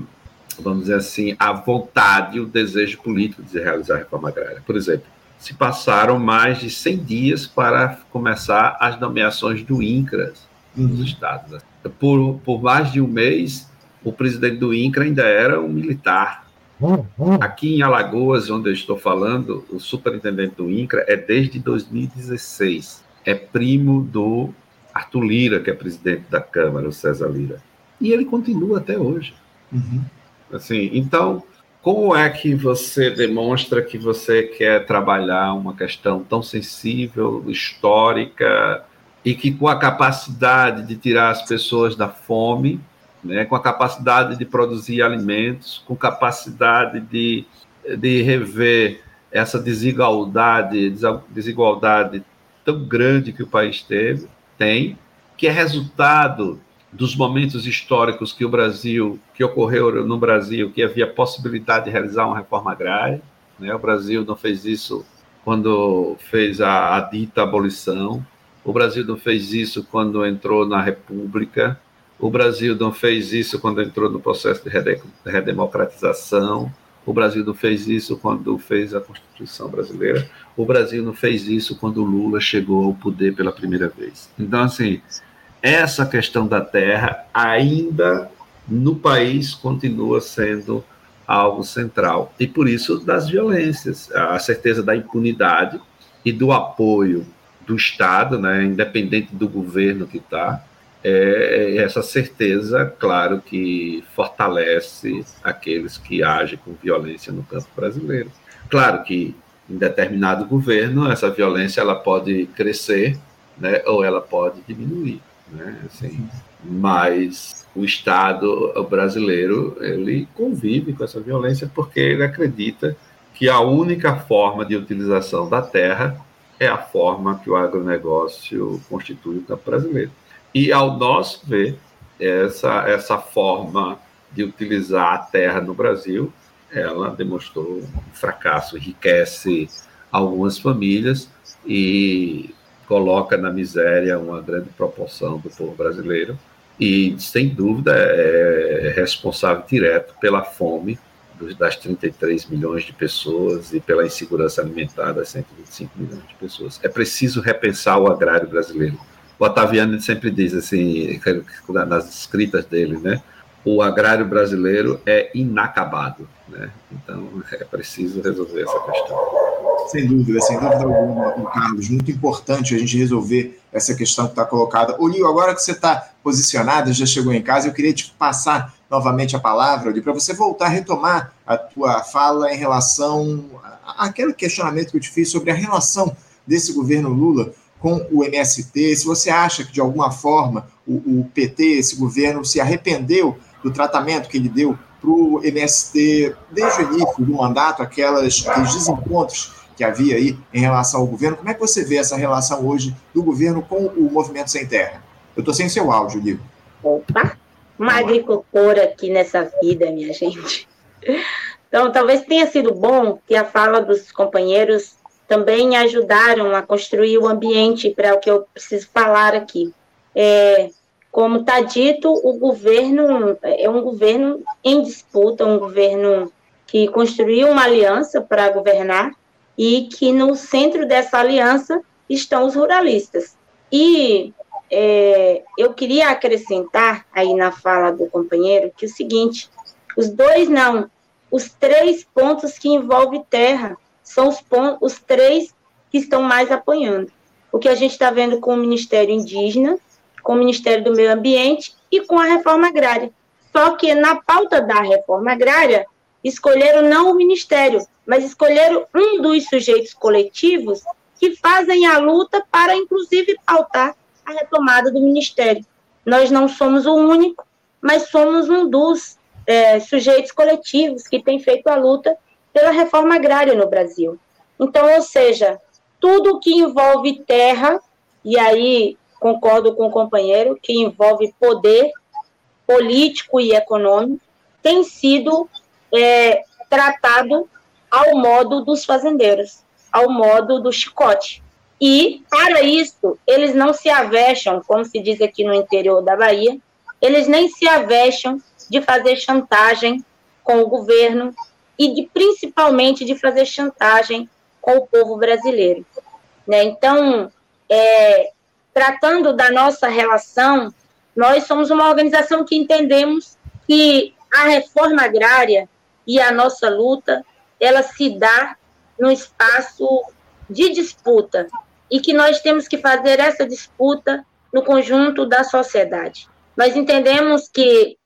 vamos dizer assim, a vontade, o desejo político de realizar a reforma agrária. Por exemplo, se passaram mais de 100 dias para começar as nomeações do INCRAS nos uhum. estados. Por, por mais de um mês, o presidente do INCRA ainda era um militar. Uhum. Aqui em Alagoas, onde eu estou falando, o superintendente do INCRA é desde 2016. É primo do Arthur Lira, que é presidente da Câmara, o César Lira. E ele continua até hoje. Uhum. Assim, então, como é que você demonstra que você quer trabalhar uma questão tão sensível, histórica, e que com a capacidade de tirar as pessoas da fome, né, com a capacidade de produzir alimentos, com capacidade de, de rever essa desigualdade, desigualdade tão grande que o país teve, tem, que é resultado dos momentos históricos que o Brasil, que ocorreu no Brasil, que havia possibilidade de realizar uma reforma agrária. Né? O Brasil não fez isso quando fez a, a dita abolição. O Brasil não fez isso quando entrou na República. O Brasil não fez isso quando entrou no processo de redemocratização. O Brasil não fez isso quando fez a Constituição brasileira. O Brasil não fez isso quando Lula chegou ao poder pela primeira vez. Então, assim, essa questão da terra ainda no país continua sendo algo central. E por isso das violências, a certeza da impunidade e do apoio do Estado, né, independente do governo que está, é, essa certeza, claro, que fortalece aqueles que agem com violência no campo brasileiro. Claro que em determinado governo essa violência ela pode crescer, né, ou ela pode diminuir, né, assim, mas o Estado brasileiro ele convive com essa violência porque ele acredita que a única forma de utilização da terra é a forma que o agronegócio constitui o campo brasileiro. E, ao nosso ver, essa, essa forma de utilizar a terra no Brasil, ela demonstrou um fracasso, enriquece algumas famílias e coloca na miséria uma grande proporção do povo brasileiro e, sem dúvida, é responsável direto pela fome das 33 milhões de pessoas e pela insegurança alimentar das 125 milhões de pessoas. É preciso repensar o agrário brasileiro o Otaviano sempre diz assim, nas escritas dele, né? O agrário brasileiro é inacabado, né? Então é preciso resolver essa questão. Sem dúvida, sem dúvida alguma, Carlos. Muito importante a gente resolver essa questão que está colocada. Olio, agora que você está posicionado, já chegou em casa, eu queria te passar novamente a palavra, para você voltar a retomar a tua fala em relação àquele questionamento que eu te fiz sobre a relação desse governo Lula com o MST, se você acha que de alguma forma o, o PT, esse governo, se arrependeu do tratamento que ele deu para o MST desde o início do mandato, aquelas, aqueles desencontros que havia aí em relação ao governo. Como é que você vê essa relação hoje do governo com o Movimento Sem Terra? Eu estou sem seu áudio, Ligo. Opa, uma agricultora aqui nessa vida, minha gente. Então, talvez tenha sido bom que a fala dos companheiros também ajudaram a construir o ambiente para o que eu preciso falar aqui. É, como está dito, o governo é um governo em disputa, um governo que construiu uma aliança para governar e que no centro dessa aliança estão os ruralistas. E é, eu queria acrescentar aí na fala do companheiro que o seguinte: os dois não, os três pontos que envolvem terra são os, pontos, os três que estão mais apoiando. O que a gente está vendo com o Ministério Indígena, com o Ministério do Meio Ambiente e com a reforma agrária. Só que na pauta da reforma agrária, escolheram não o Ministério, mas escolheram um dos sujeitos coletivos que fazem a luta para, inclusive, pautar a retomada do Ministério. Nós não somos o único, mas somos um dos é, sujeitos coletivos que tem feito a luta pela reforma agrária no Brasil. Então, ou seja, tudo que envolve terra, e aí concordo com o companheiro, que envolve poder político e econômico, tem sido é, tratado ao modo dos fazendeiros, ao modo do chicote. E, para isso, eles não se avexam, como se diz aqui no interior da Bahia, eles nem se avexam de fazer chantagem com o governo, e de, principalmente de fazer chantagem com o povo brasileiro. Né? Então, é, tratando da nossa relação, nós somos uma organização que entendemos que a reforma agrária e a nossa luta, ela se dá no espaço de disputa e que nós temos que fazer essa disputa no conjunto da sociedade. Nós entendemos que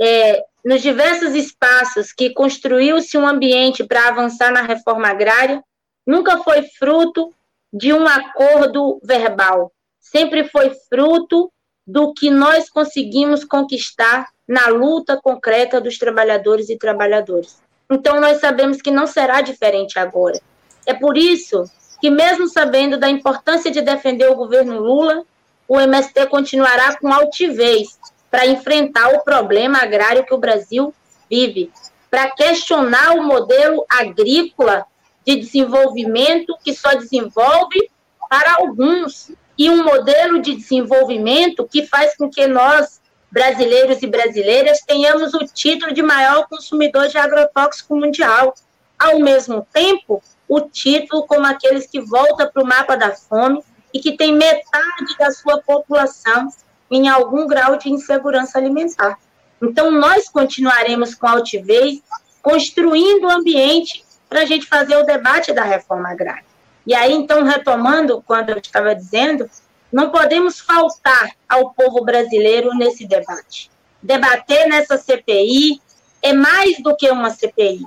é, nos diversos espaços que construiu-se um ambiente para avançar na reforma agrária, nunca foi fruto de um acordo verbal, sempre foi fruto do que nós conseguimos conquistar na luta concreta dos trabalhadores e trabalhadoras. Então, nós sabemos que não será diferente agora. É por isso que, mesmo sabendo da importância de defender o governo Lula, o MST continuará com altivez para enfrentar o problema agrário que o Brasil vive, para questionar o modelo agrícola de desenvolvimento que só desenvolve para alguns e um modelo de desenvolvimento que faz com que nós, brasileiros e brasileiras, tenhamos o título de maior consumidor de agrotóxico mundial. Ao mesmo tempo, o título como aqueles que volta para o mapa da fome e que tem metade da sua população em algum grau de insegurança alimentar. Então, nós continuaremos com altivez, construindo o ambiente para a gente fazer o debate da reforma agrária. E aí, então, retomando quando eu estava dizendo, não podemos faltar ao povo brasileiro nesse debate. Debater nessa CPI é mais do que uma CPI.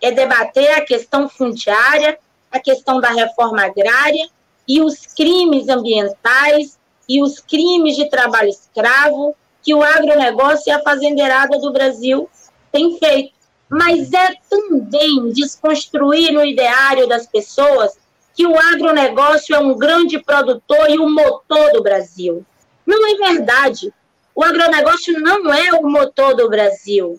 É debater a questão fundiária, a questão da reforma agrária e os crimes ambientais e os crimes de trabalho escravo que o agronegócio e a fazendeirada do Brasil têm feito. Mas é também desconstruir no ideário das pessoas que o agronegócio é um grande produtor e o motor do Brasil. Não é verdade. O agronegócio não é o motor do Brasil.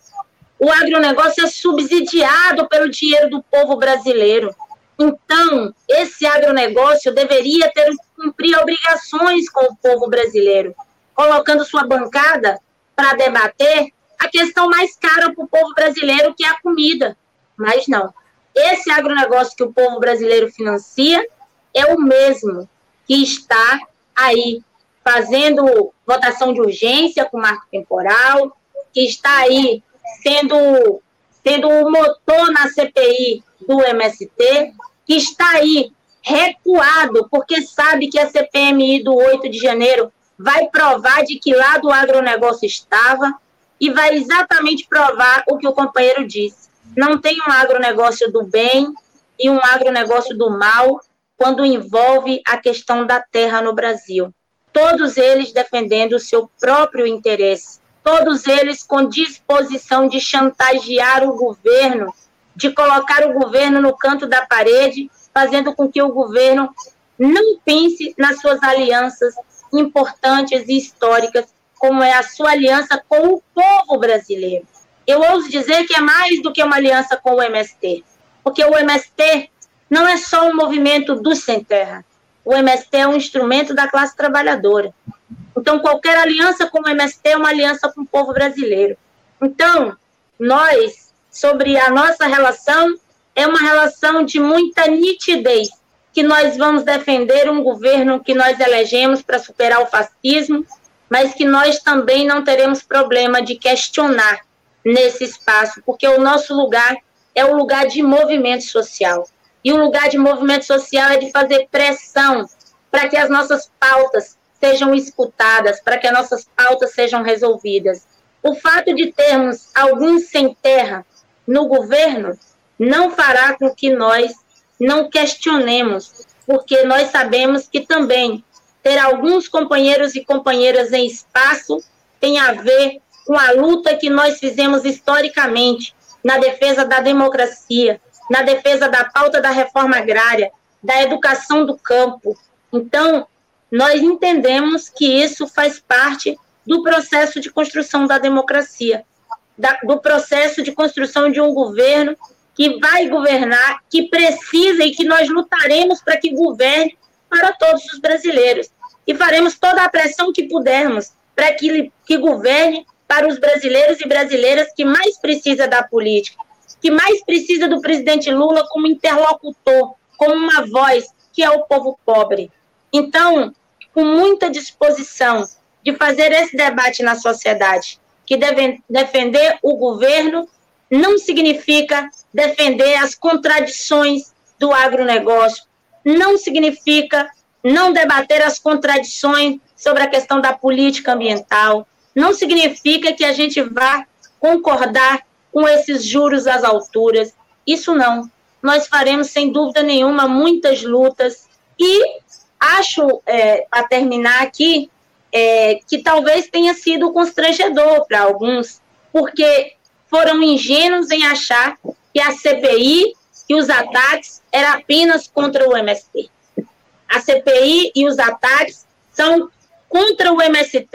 O agronegócio é subsidiado pelo dinheiro do povo brasileiro. Então, esse agronegócio deveria ter cumprir obrigações com o povo brasileiro, colocando sua bancada para debater a questão mais cara para o povo brasileiro, que é a comida. Mas não. Esse agronegócio que o povo brasileiro financia é o mesmo que está aí fazendo votação de urgência com marco temporal, que está aí sendo, sendo o motor na CPI do MST, que está aí recuado, porque sabe que a CPMI do 8 de janeiro vai provar de que lado o agronegócio estava e vai exatamente provar o que o companheiro disse. Não tem um agronegócio do bem e um agronegócio do mal quando envolve a questão da terra no Brasil. Todos eles defendendo o seu próprio interesse, todos eles com disposição de chantagear o governo, de colocar o governo no canto da parede, fazendo com que o governo não pense nas suas alianças importantes e históricas, como é a sua aliança com o povo brasileiro. Eu ouso dizer que é mais do que uma aliança com o MST, porque o MST não é só um movimento do sem terra. O MST é um instrumento da classe trabalhadora. Então, qualquer aliança com o MST é uma aliança com o povo brasileiro. Então, nós, sobre a nossa relação, é uma relação de muita nitidez, que nós vamos defender um governo que nós elegemos para superar o fascismo, mas que nós também não teremos problema de questionar nesse espaço, porque o nosso lugar é o lugar de movimento social. E o lugar de movimento social é de fazer pressão para que as nossas pautas sejam escutadas, para que as nossas pautas sejam resolvidas. O fato de termos alguns sem terra no governo não fará com que nós não questionemos, porque nós sabemos que também ter alguns companheiros e companheiras em espaço tem a ver com a luta que nós fizemos historicamente na defesa da democracia, na defesa da pauta da reforma agrária, da educação do campo. Então, nós entendemos que isso faz parte do processo de construção da democracia, da, do processo de construção de um governo que vai governar, que precisa e que nós lutaremos para que governe para todos os brasileiros. E faremos toda a pressão que pudermos para que, que governe para os brasileiros e brasileiras que mais precisa da política, que mais precisa do presidente Lula como interlocutor, como uma voz, que é o povo pobre. Então, com muita disposição de fazer esse debate na sociedade, que deve defender o governo não significa defender as contradições do agronegócio, não significa não debater as contradições sobre a questão da política ambiental, não significa que a gente vá concordar com esses juros às alturas. Isso não. Nós faremos, sem dúvida nenhuma, muitas lutas. E acho, é, para terminar aqui, é, que talvez tenha sido constrangedor para alguns, porque foram ingênuos em achar que a CPI e os ataques eram apenas contra o MST. A CPI e os ataques são contra o MST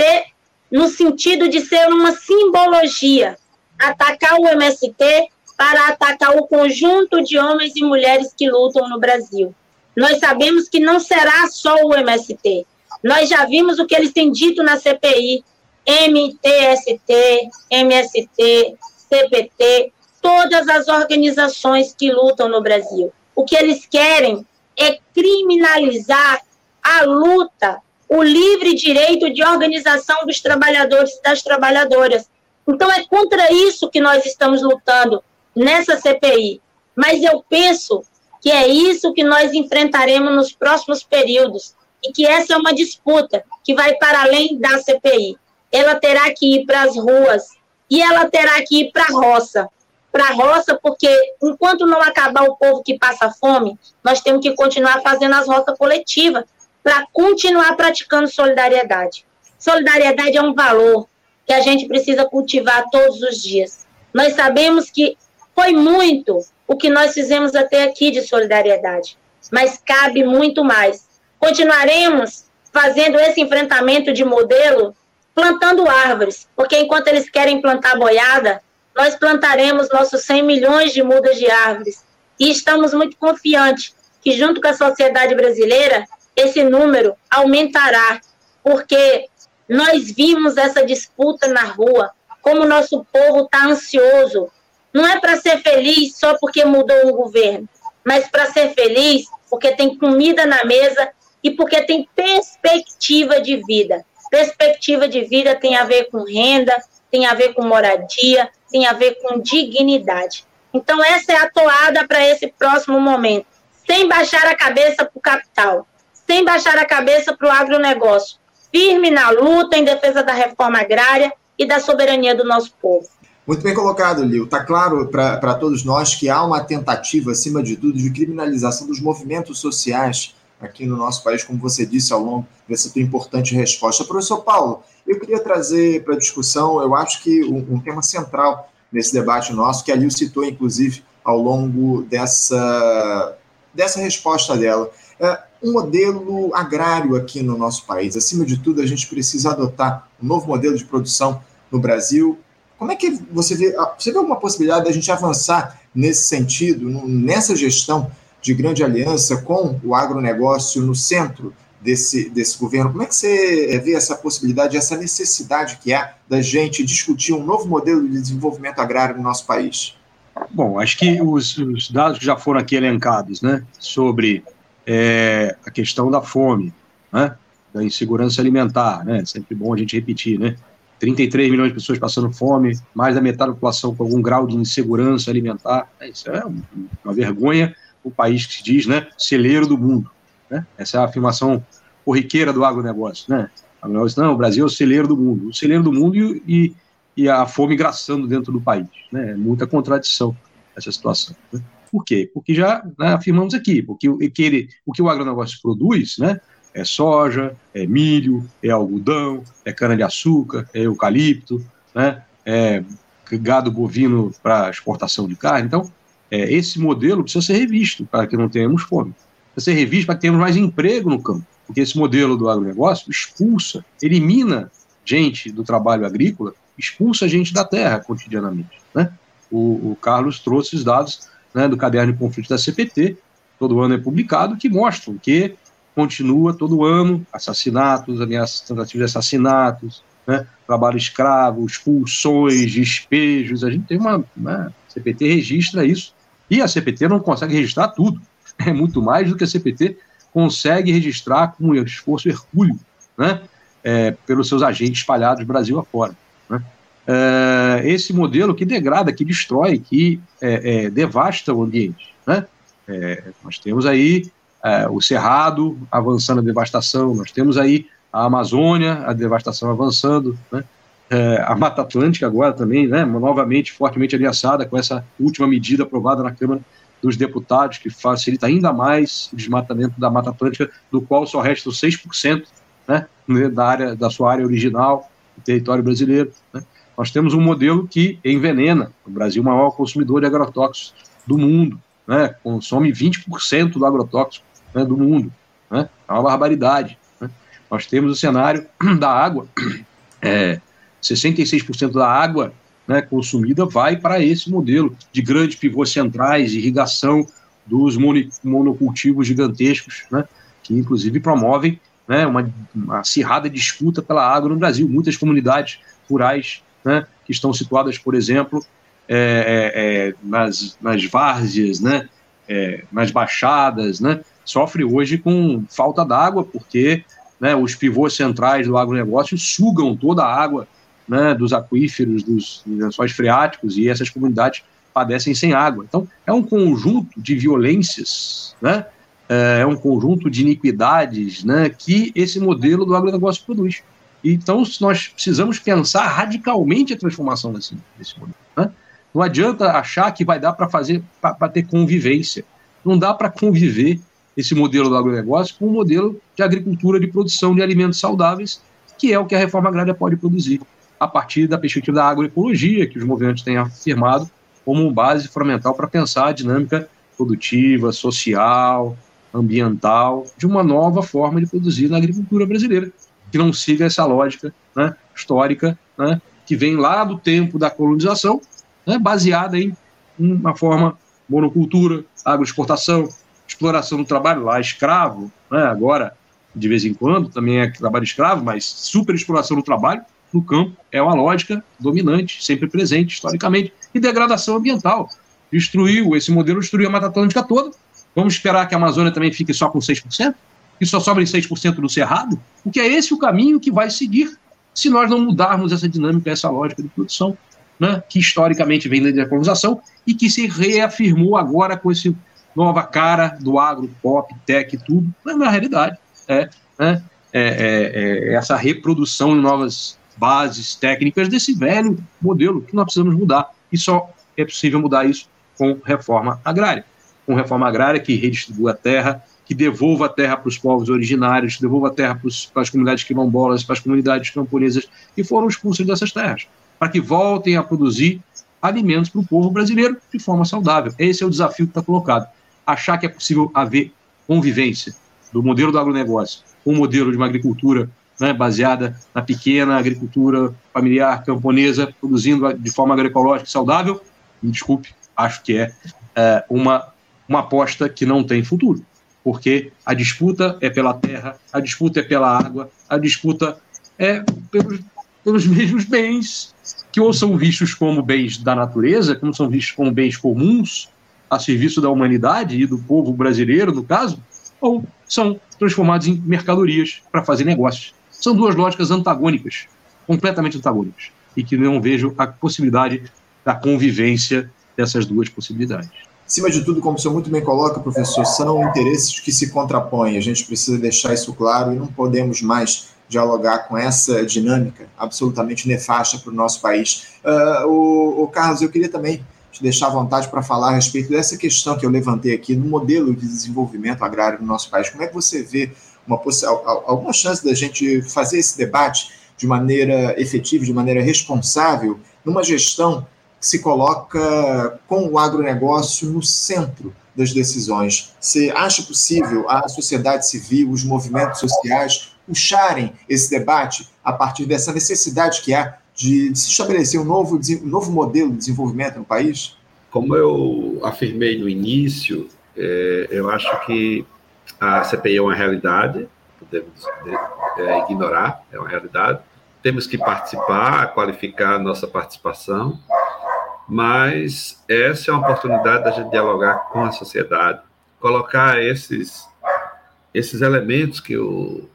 no sentido de ser uma simbologia, atacar o MST para atacar o conjunto de homens e mulheres que lutam no Brasil. Nós sabemos que não será só o MST. Nós já vimos o que eles têm dito na CPI, MTST, MST, CPT, todas as organizações que lutam no Brasil. O que eles querem é criminalizar a luta, o livre direito de organização dos trabalhadores e das trabalhadoras. Então, é contra isso que nós estamos lutando nessa CPI. Mas eu penso que é isso que nós enfrentaremos nos próximos períodos. e que essa é uma disputa que vai para além da CPI. Ela terá que ir para as ruas e ela terá que ir para a roça. Para a roça, porque enquanto não acabar o povo que passa fome, nós temos que continuar fazendo as roças coletivas para continuar praticando solidariedade. Solidariedade é um valor que a gente precisa cultivar todos os dias. Nós sabemos que foi muito o que nós fizemos até aqui de solidariedade, mas cabe muito mais. Continuaremos fazendo esse enfrentamento de modelo plantando árvores, porque enquanto eles querem plantar boiada, nós plantaremos nossos 100 milhões de mudas de árvores. E estamos muito confiantes que, junto com a sociedade brasileira, esse número aumentará, porque nós vimos essa disputa na rua, como o nosso povo está ansioso. Não é para ser feliz só porque mudou o governo, mas para ser feliz porque tem comida na mesa e porque tem perspectiva de vida. Perspectiva de vida tem a ver com renda, tem a ver com moradia, tem a ver com dignidade. Então, essa é a toada para esse próximo momento. Sem baixar a cabeça para o capital, sem baixar a cabeça para o agronegócio. Firme na luta em defesa da reforma agrária e da soberania do nosso povo. Muito bem colocado, Lio. Está claro para todos nós que há uma tentativa, acima de tudo, de criminalização dos movimentos sociais aqui no nosso país, como você disse ao longo dessa tua importante resposta. Professor Paulo, eu queria trazer para a discussão, eu acho que um, um, tema central nesse debate nosso, que a Lil citou, inclusive, ao longo dessa, dessa resposta dela. É um modelo agrário aqui no nosso país. Acima de tudo, a gente precisa adotar um novo modelo de produção no Brasil. Como é que você vê, você vê alguma possibilidade da gente avançar nesse sentido, nessa gestão de grande aliança com o agronegócio no centro desse, desse governo. Como é que você vê essa possibilidade, essa necessidade que há da gente discutir um novo modelo de desenvolvimento agrário no nosso país? Bom, acho que os, os dados que já foram aqui elencados, né, sobre é, a questão da fome, né, da insegurança alimentar, né, sempre bom a gente repetir, né, 33 milhões de pessoas passando fome, mais da metade da população com algum grau de insegurança alimentar, é, isso é uma vergonha o país que se diz né, celeiro do mundo. Né? Essa é a afirmação corriqueira do agronegócio. Né? Não, o Brasil é o celeiro do mundo. O celeiro do mundo e, e a fome graçando dentro do país. Né? É muita contradição essa situação. Né? Por quê? Porque já né, afirmamos aqui, porque o que, ele, o que o agronegócio produz né, é soja, é milho, é algodão, é cana-de-açúcar, é eucalipto, né, é gado bovino para exportação de carne. Então, é, esse modelo precisa ser revisto para que não tenhamos fome. Precisa ser revisto para que tenhamos mais emprego no campo, porque esse modelo do agronegócio expulsa, elimina gente do trabalho agrícola, expulsa gente da terra cotidianamente. Né? O, o Carlos trouxe os dados né, do caderno de conflito da CPT, todo ano é publicado, que mostram que continua todo ano assassinatos, ameaças, tentativas de assassinatos, né, trabalho escravo, expulsões, despejos. A gente tem uma. Né, CPT registra isso e a CPT não consegue registrar tudo. É muito mais do que a CPT consegue registrar com um esforço hercúleo, né? É, pelos seus agentes espalhados Brasil afora. Né? É, esse modelo que degrada, que destrói, que é, é devasta o ambiente. Né? É, nós temos aí é, o Cerrado avançando a devastação, nós temos aí a Amazônia, a devastação avançando, né? é, a Mata Atlântica agora também, né, novamente fortemente ameaçada com essa última medida aprovada na Câmara dos Deputados, que facilita ainda mais o desmatamento da Mata Atlântica, do qual só restam 6% né, da, área, da sua área original, território brasileiro. Né. Nós temos um modelo que envenena. O Brasil o maior consumidor de agrotóxicos do mundo, né, consome 20% do agrotóxico né, do mundo. Né, é uma barbaridade. Né. Nós temos o cenário da água, é, 66% da água né, consumida vai para esse modelo de grandes pivôs centrais, irrigação dos monocultivos gigantescos, né, que inclusive promovem né, uma, uma acirrada disputa pela água no Brasil. Muitas comunidades rurais né, que estão situadas, por exemplo, é, é, é nas, nas várzeas, né, é, nas baixadas, né, sofre hoje com falta d'água, porque né, os pivôs centrais do agronegócio sugam toda a água né, dos aquíferos, dos lençóis freáticos, e essas comunidades padecem sem água. Então, é um conjunto de violências né, é um conjunto de iniquidades né, que esse modelo do agronegócio produz. Então, nós precisamos pensar radicalmente a transformação desse, desse modelo. Né? Não adianta achar que vai dar para fazer, para ter convivência. Não dá para conviver esse modelo do agronegócio com o um modelo de agricultura de produção de alimentos saudáveis, que é o que a reforma agrária pode produzir, a partir da perspectiva da agroecologia, que os movimentos têm afirmado como base fundamental para pensar a dinâmica produtiva, social, ambiental, de uma nova forma de produzir na agricultura brasileira, que não siga essa lógica né, histórica né, que vem lá do tempo da colonização, né, baseada em uma forma monocultura, agroexportação, exploração do trabalho lá, escravo, né, agora, de vez em quando, também é trabalho escravo, mas superexploração do trabalho no campo é uma lógica dominante, sempre presente historicamente, e degradação ambiental. Destruiu, esse modelo destruiu a Mata Atlântica toda, Vamos esperar que a Amazônia também fique só com 6%? Que só sobrem 6% do cerrado? Porque é esse o caminho que vai seguir se nós não mudarmos essa dinâmica, essa lógica de produção, né, que historicamente vem da colonização e que se reafirmou agora com essa nova cara do agro, pop, tech, tudo, mas na realidade é, né, é, é, é essa reprodução de novas bases técnicas desse velho modelo que nós precisamos mudar. E só é possível mudar isso com reforma agrária com reforma agrária que redistribua a terra, que devolva a terra para os povos originários, que devolva a terra para, as comunidades quilombolas, para as comunidades camponesas que foram expulsas dessas terras, para que voltem a produzir alimentos para o povo brasileiro de forma saudável. Esse é o desafio que está colocado. Achar que é possível haver convivência do modelo do agronegócio com o modelo de uma agricultura né, baseada na pequena agricultura familiar camponesa, produzindo de forma agroecológica e saudável, me desculpe, acho que é, é uma uma aposta que não tem futuro, porque a disputa é pela terra, a disputa é pela água, a disputa é pelos, pelos mesmos bens, que ou são vistos como bens da natureza, como são vistos como bens comuns, a serviço da humanidade e do povo brasileiro, no caso, ou são transformados em mercadorias para fazer negócios. São duas lógicas antagônicas, completamente antagônicas, e que não vejo a possibilidade da convivência dessas duas possibilidades. Acima de tudo, como o senhor muito bem coloca, professor, são interesses que se contrapõem. A gente precisa deixar isso claro e não podemos mais dialogar com essa dinâmica absolutamente nefasta para o nosso país. Uh, o, o, Carlos, eu queria também te deixar à vontade para falar a respeito dessa questão que eu levantei aqui no modelo de desenvolvimento agrário no nosso país. Como é que você vê uma alguma chance da gente fazer esse debate de maneira efetiva, de maneira responsável, numa gestão se coloca com o agronegócio no centro das decisões. Você acha possível a sociedade civil, os movimentos sociais puxarem esse debate a partir dessa necessidade que há de, se estabelecer um novo, um novo modelo de desenvolvimento no país? Como eu afirmei no início, é, eu acho que a CPI é uma realidade, podemos é, ignorar, é uma realidade. Temos que participar, qualificar a nossa participação, mas essa é uma oportunidade da gente dialogar com a sociedade, colocar esses, esses elementos que o,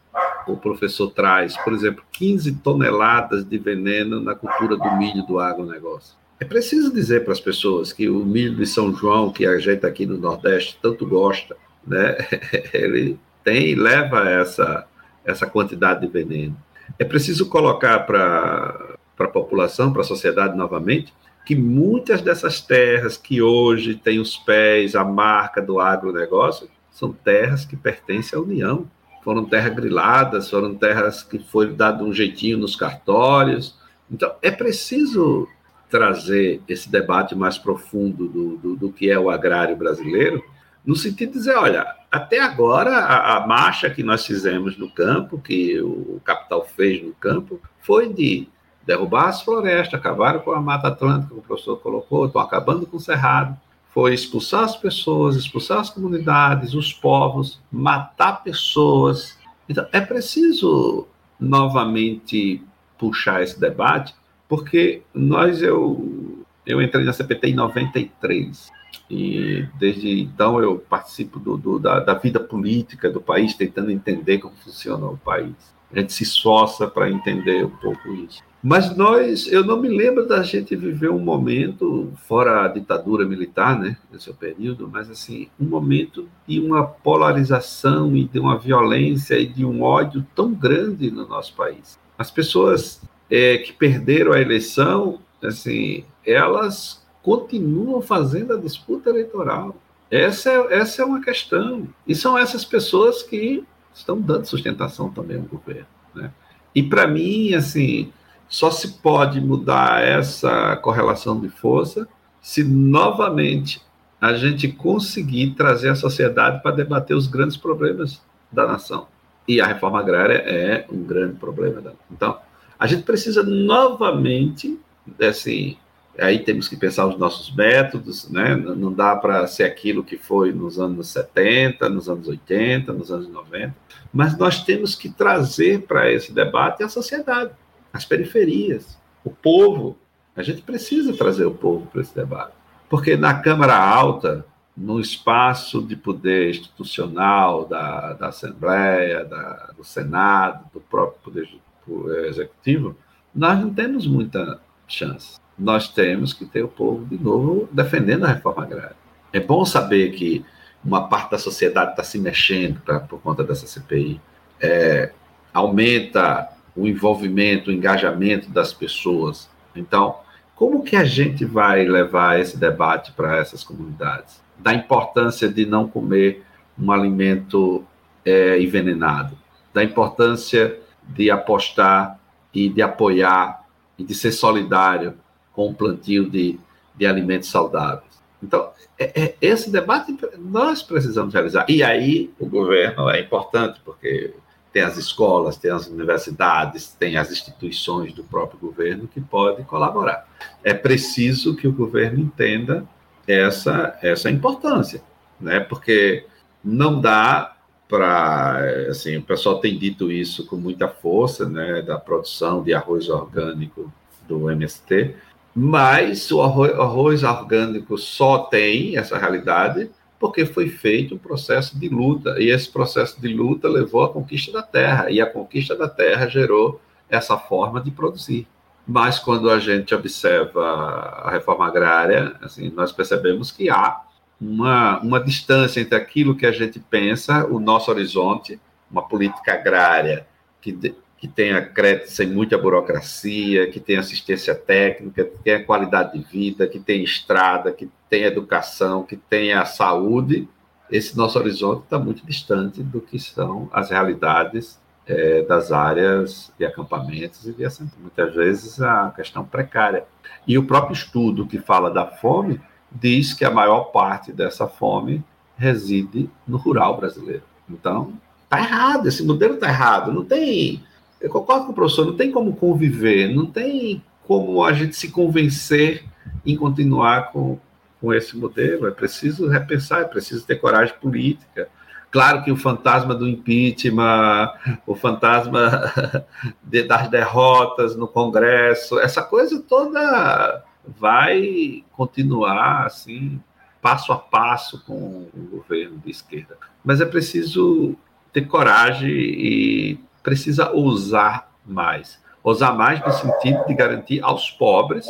o professor traz, por exemplo, 15 toneladas de veneno na cultura do milho do agronegócio. É preciso dizer para as pessoas que o milho de São João, que a gente aqui no Nordeste tanto gosta, né, ele tem leva essa, essa quantidade de veneno. É preciso colocar para a população, para a sociedade novamente, que muitas dessas terras que hoje têm os pés, a marca do agronegócio, são terras que pertencem à União. Foram terras griladas, foram terras que foi dado um jeitinho nos cartórios. Então, é preciso trazer esse debate mais profundo do, do, do que é o agrário brasileiro, no sentido de dizer, olha, até agora a, a marcha que nós fizemos no campo, que o capital fez no campo, foi de derrubar as florestas, acabaram com a Mata Atlântica, que o professor colocou, estão acabando com o Cerrado, foi expulsar as pessoas, expulsar as comunidades, os povos, matar pessoas. Então, é preciso novamente puxar esse debate, porque nós, eu, eu entrei na CPT em 93, e desde então eu participo do, do, da, da vida política do país, tentando entender como funciona o país. A gente se esforça para entender um pouco isso. Mas nós, eu não me lembro da gente viver um momento, fora a ditadura militar, né, nesse período, mas assim, um momento de uma polarização e de uma violência e de um ódio tão grande no nosso país. As pessoas é, que perderam a eleição, assim, elas continuam fazendo a disputa eleitoral. Essa é, essa é uma questão. E são essas pessoas que estão dando sustentação também ao governo. Né? E para mim, assim, só se pode mudar essa correlação de força se novamente a gente conseguir trazer a sociedade para debater os grandes problemas da nação. E a reforma agrária é um grande problema. Da... Então, a gente precisa novamente, assim, aí temos que pensar os nossos métodos, né? Não dá para ser aquilo que foi nos anos 70, nos anos 80, nos anos 90, mas nós temos que trazer para esse debate a sociedade as periferias, o povo. A gente precisa trazer o povo para esse debate. Porque na Câmara Alta, no espaço de poder institucional da, da Assembleia, da, do Senado, do próprio Poder Executivo, nós não temos muita chance. Nós temos que ter o povo, de novo, defendendo a reforma agrária. É bom saber que uma parte da sociedade está se mexendo pra, por conta dessa CPI. É, aumenta o envolvimento, o engajamento das pessoas. Então, como que a gente vai levar esse debate para essas comunidades? Da importância de não comer um alimento é, envenenado, da importância de apostar e de apoiar e de ser solidário com o plantio de, de alimentos saudáveis. Então, é, é, esse debate nós precisamos realizar. E aí, o governo é importante, porque tem as escolas, tem as universidades, tem as instituições do próprio governo que podem colaborar. É preciso que o governo entenda essa, essa importância, né? porque não dá para. Assim, o pessoal tem dito isso com muita força, né, da produção de arroz orgânico do MST, mas o arroz, arroz orgânico só tem essa realidade porque foi feito um processo de luta, e esse processo de luta levou à conquista da terra, e a conquista da terra gerou essa forma de produzir. Mas quando a gente observa a reforma agrária, assim, nós percebemos que há uma, uma distância entre aquilo que a gente pensa, o nosso horizonte, uma política agrária que, que tenha crédito sem muita burocracia, que tenha assistência técnica, que tenha qualidade de vida, que tenha estrada, que tenha educação, que tenha saúde, esse nosso horizonte está muito distante do que são as realidades é, das áreas de acampamentos e de assentamento. Muitas vezes a questão precária. E o próprio estudo que fala da fome diz que a maior parte dessa fome reside no rural brasileiro. Então, está errado, esse modelo está errado. Não tem eu concordo com o professor, não tem como conviver, não tem como a gente se convencer em continuar com, com esse modelo. É preciso repensar, é preciso ter coragem política. Claro que o fantasma do impeachment, o fantasma de, das derrotas no Congresso, essa coisa toda vai continuar assim, passo a passo com o governo de esquerda. Mas é preciso ter coragem e precisa ousar mais. Ousar mais no sentido de garantir aos pobres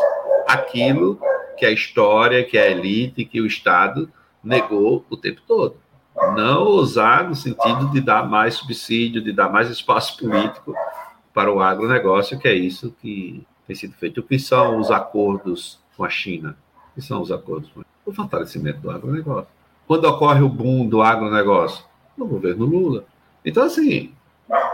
aquilo que a história, que a elite, que o Estado negou o tempo todo. Não ousar no sentido de dar mais subsídio, de dar mais espaço político para o agronegócio, que é isso que tem sido feito. O que são os acordos com a China? O que são os acordos com o fortalecimento do agronegócio? Quando ocorre o boom do agronegócio? No governo Lula. Então, assim,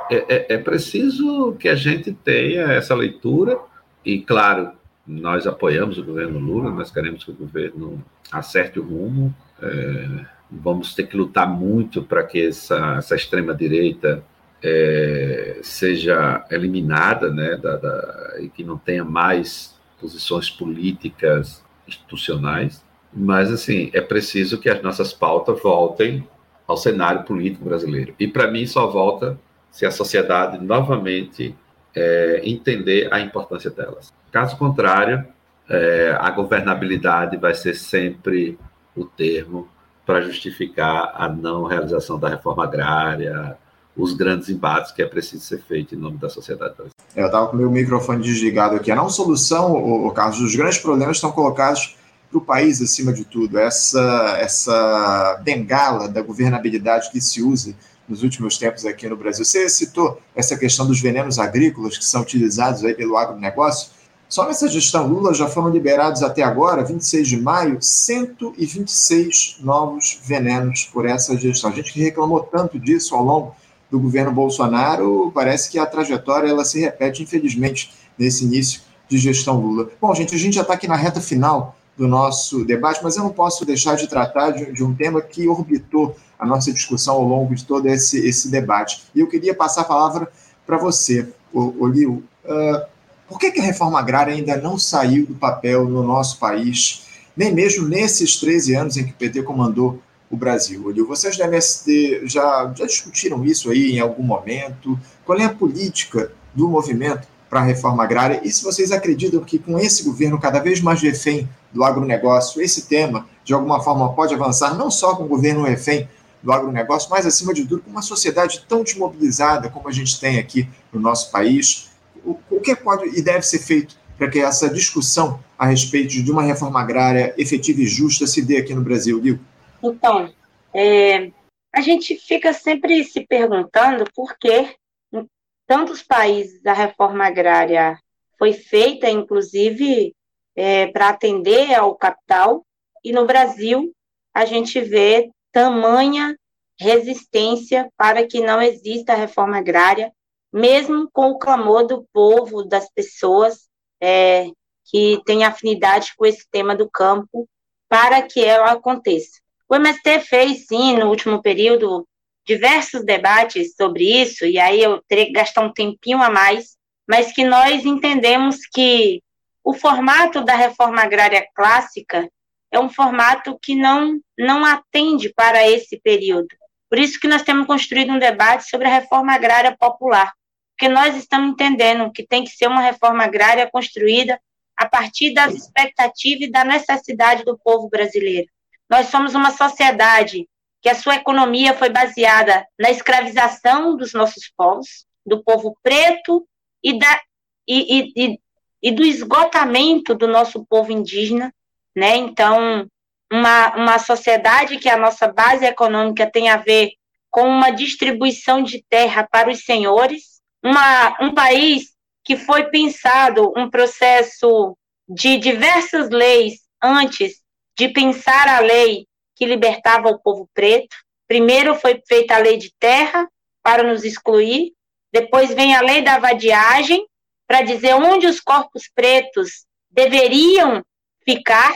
é, é, é preciso que a gente tenha essa leitura, e claro, nós apoiamos o governo Lula, nós queremos que o governo acerte o rumo, é, vamos ter que lutar muito para que essa, essa extrema-direita é, seja eliminada, né, da, da, e que não tenha mais posições políticas institucionais, mas, assim, é preciso que as nossas pautas voltem ao cenário político brasileiro. E, para mim, só volta se a sociedade novamente é, entender a importância delas. Caso contrário, é, a governabilidade vai ser sempre o termo para justificar a não realização da reforma agrária, os grandes embates que é preciso ser feito em nome da sociedade eu estava com meu microfone desligado aqui. A não solução, o, Carlos, os grandes problemas estão colocados para o país acima de tudo. Essa, essa bengala da governabilidade que se usa nos últimos tempos aqui no Brasil. Você citou essa questão dos venenos agrícolas que são utilizados aí pelo agronegócio. Só nessa gestão Lula já foram liberados até agora, 26 de maio, 126 novos venenos por essa gestão. A gente que reclamou tanto disso ao longo do governo Bolsonaro, parece que a trajetória ela se repete, infelizmente, nesse início de gestão Lula. Bom, gente, a gente já está aqui na reta final do nosso debate, mas eu não posso deixar de tratar de, de um tema que orbitou a nossa discussão ao longo de todo esse, esse debate. E eu queria passar a palavra para você, Olio. Uh, ah, por que, que a reforma agrária ainda não saiu do papel no nosso país, nem mesmo nesses 13 anos em que o PT comandou o Brasil? Olio, vocês da MST já, já discutiram isso aí em algum momento? Qual é a política do movimento para a reforma agrária? E se vocês acreditam que com esse governo cada vez mais refém do agronegócio, esse tema, de alguma forma, pode avançar, não só com o governo refém do agronegócio, mas, acima de tudo, com uma sociedade tão desmobilizada como a gente tem aqui no nosso país. O, o que pode e deve ser feito para que essa discussão a respeito de uma reforma agrária efetiva e justa se dê aqui no Brasil, Gil? Então, é, a gente fica sempre se perguntando por que em tantos países a reforma agrária foi feita, inclusive, é, para atender ao capital, e no Brasil a gente vê tamanha resistência para que não exista reforma agrária, mesmo com o clamor do povo, das pessoas é, que têm afinidade com esse tema do campo, para que ela aconteça. O MST fez, sim, no último período, diversos debates sobre isso, e aí eu teria que gastar um tempinho a mais, mas que nós entendemos que o formato da reforma agrária clássica é um formato que não, não atende para esse período. Por isso que nós temos construído um debate sobre a reforma agrária popular, porque nós estamos entendendo que tem que ser uma reforma agrária construída a partir das expectativas e da necessidade do povo brasileiro. Nós somos uma sociedade que a sua economia foi baseada na escravização dos nossos povos, do povo preto e, da, e, e, e do esgotamento do nosso povo indígena, né? Então, uma, uma sociedade que a nossa base econômica tem a ver com uma distribuição de terra para os senhores, uma, um país que foi pensado um processo de diversas leis antes de pensar a lei que libertava o povo preto. Primeiro foi feita a lei de terra para nos excluir, depois vem a lei da vadiagem para dizer onde os corpos pretos deveriam ficar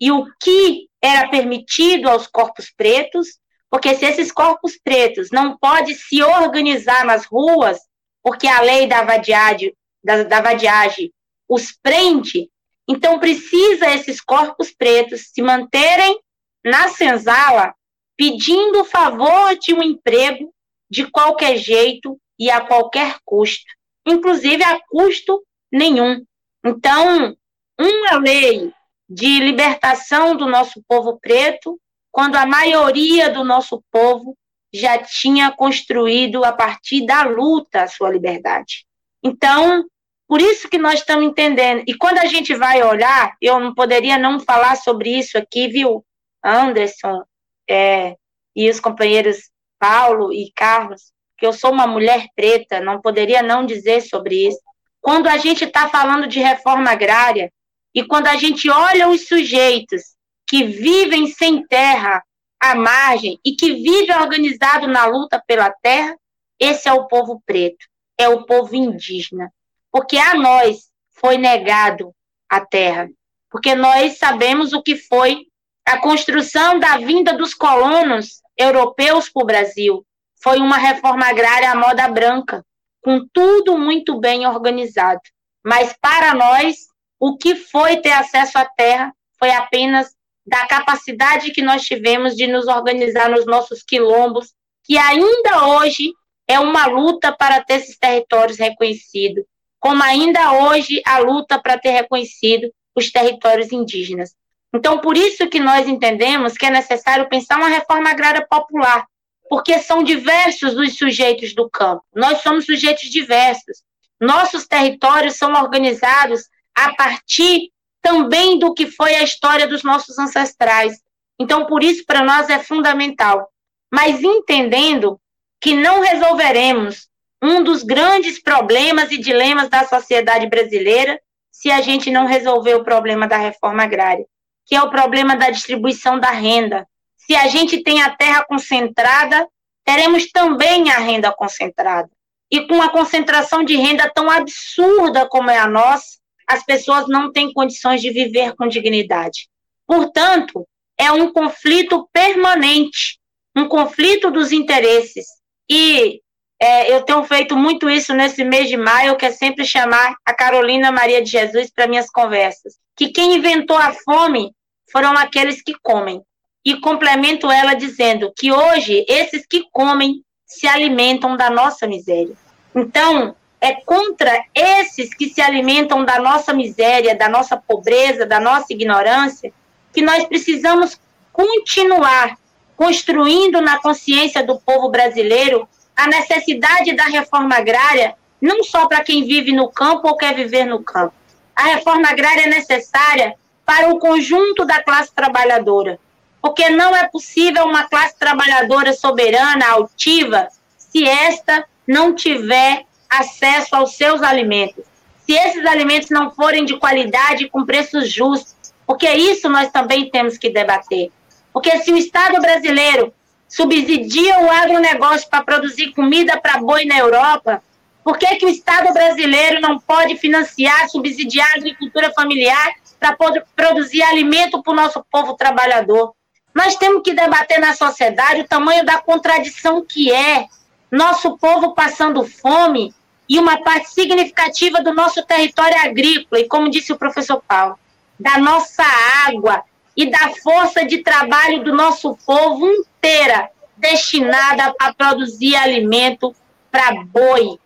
e o que era permitido aos corpos pretos, porque se esses corpos pretos não podem se organizar nas ruas, porque a lei da vadiagem, da, da vadiagem os prende, então precisa esses corpos pretos se manterem na senzala pedindo o favor de um emprego de qualquer jeito e a qualquer custo, inclusive a custo nenhum. Então, uma lei de libertação do nosso povo preto, quando a maioria do nosso povo já tinha construído a partir da luta a sua liberdade. Então, por isso que nós estamos entendendo. E quando a gente vai olhar, eu não poderia não falar sobre isso aqui, viu, Anderson é, e os companheiros Paulo e Carlos, que eu sou uma mulher preta, não poderia não dizer sobre isso. Quando a gente está falando de reforma agrária, e quando a gente olha os sujeitos que vivem sem terra à margem e que vivem organizado na luta pela terra, esse é o povo preto, é o povo indígena. Porque a nós foi negado a terra. Porque nós sabemos o que foi a construção da vinda dos colonos europeus para o Brasil. Foi uma reforma agrária à moda branca, com tudo muito bem organizado. Mas para nós, o que foi ter acesso à terra foi apenas da capacidade que nós tivemos de nos organizar nos nossos quilombos, que ainda hoje é uma luta para ter esses territórios reconhecidos, como ainda hoje a luta para ter reconhecido os territórios indígenas. Então, por isso que nós entendemos que é necessário pensar uma reforma agrária popular, porque são diversos os sujeitos do campo. Nós somos sujeitos diversos. Nossos territórios são organizados a partir também do que foi a história dos nossos ancestrais. Então, por isso, para nós é fundamental. Mas entendendo que não resolveremos um dos grandes problemas e dilemas da sociedade brasileira se a gente não resolver o problema da reforma agrária, que é o problema da distribuição da renda. Se a gente tem a terra concentrada, teremos também a renda concentrada. E com a concentração de renda tão absurda como é a nossa, as pessoas não têm condições de viver com dignidade. Portanto, é um conflito permanente, um conflito dos interesses. E é, eu tenho feito muito isso nesse mês de maio, que é sempre chamar a Carolina Maria de Jesus para minhas conversas. Que quem inventou a fome foram aqueles que comem. E complemento ela dizendo que hoje esses que comem se alimentam da nossa miséria. Então, é contra esses que se alimentam da nossa miséria, da nossa pobreza, da nossa ignorância, que nós precisamos continuar construindo na consciência do povo brasileiro a necessidade da reforma agrária, não só para quem vive no campo ou quer viver no campo. A reforma agrária é necessária para o conjunto da classe trabalhadora, porque não é possível uma classe trabalhadora soberana, altiva, se esta não tiver acesso aos seus alimentos. Se esses alimentos não forem de qualidade e com preços justos, porque isso nós também temos que debater. Porque se o Estado brasileiro subsidia o agronegócio para produzir comida para boi na Europa, por que, que o Estado brasileiro não pode financiar, subsidiar a agricultura familiar para produzir alimento para o nosso povo trabalhador? Nós temos que debater na sociedade o tamanho da contradição que é nosso povo passando fome e uma parte significativa do nosso território agrícola, e como disse o professor Paulo, da nossa água e da força de trabalho do nosso povo inteira destinada a produzir alimento para boi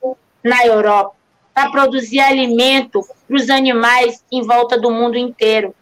na Europa, para produzir alimento para os animais em volta do mundo inteiro.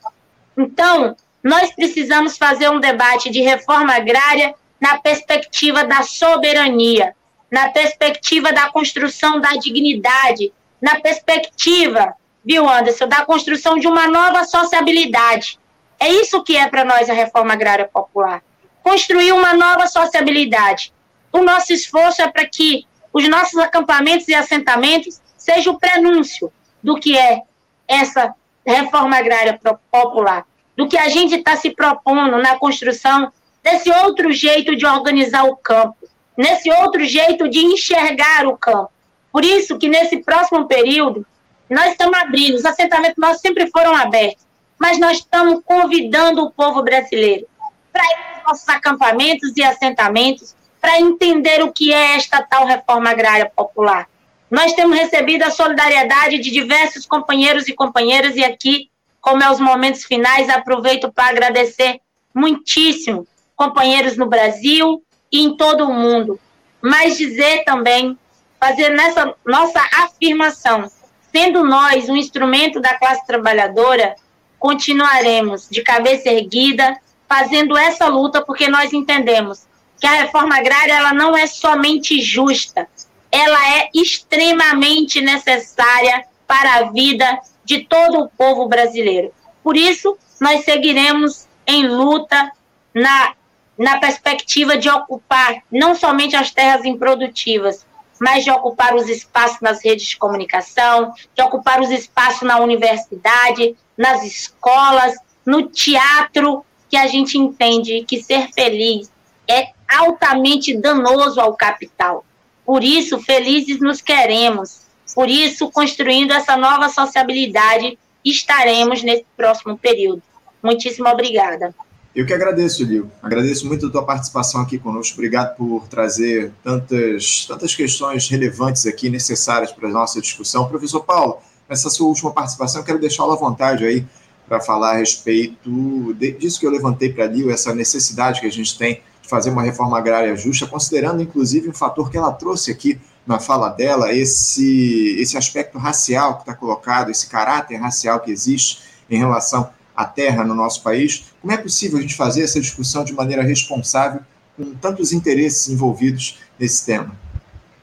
Então, nós precisamos fazer um debate de reforma agrária na perspectiva da soberania, na perspectiva da construção da dignidade, na perspectiva, viu, Anderson, da construção de uma nova sociabilidade. É isso que é para nós a reforma agrária popular. Construir uma nova sociabilidade. O nosso esforço é para que os nossos acampamentos e assentamentos sejam o prenúncio do que é essa reforma agrária popular, do que a gente está se propondo na construção desse outro jeito de organizar o campo, nesse outro jeito de enxergar o campo. Por isso que nesse próximo período, nós estamos abrindo, os assentamentos nossos sempre foram abertos, mas nós estamos convidando o povo brasileiro para ir para os nossos acampamentos e assentamentos, para entender o que é esta tal reforma agrária popular. Nós temos recebido a solidariedade de diversos companheiros e companheiras, e aqui, como é os momentos finais, aproveito para agradecer muitíssimo companheiros no Brasil, e em todo o mundo. Mas dizer também, fazer nessa nossa afirmação, sendo nós um instrumento da classe trabalhadora, continuaremos de cabeça erguida, fazendo essa luta, porque nós entendemos que a reforma agrária ela não é somente justa, ela é extremamente necessária para a vida de todo o povo brasileiro. Por isso, nós seguiremos em luta na na perspectiva de ocupar não somente as terras improdutivas, mas de ocupar os espaços nas redes de comunicação, de ocupar os espaços na universidade, nas escolas, no teatro, que a gente entende que ser feliz é altamente danoso ao capital. Por isso, felizes nos queremos. Por isso, construindo essa nova sociabilidade, estaremos nesse próximo período. Muitíssimo obrigada. Eu que agradeço, Lio. Agradeço muito a tua participação aqui conosco. Obrigado por trazer tantas, tantas questões relevantes aqui, necessárias para a nossa discussão. Professor Paulo, nessa sua última participação, quero deixá-lo à vontade aí para falar a respeito disso que eu levantei para Lio, essa necessidade que a gente tem de fazer uma reforma agrária justa, considerando inclusive um fator que ela trouxe aqui na fala dela, esse, esse aspecto racial que está colocado, esse caráter racial que existe em relação a terra no nosso país. Como é possível a gente fazer essa discussão de maneira responsável com tantos interesses envolvidos nesse tema.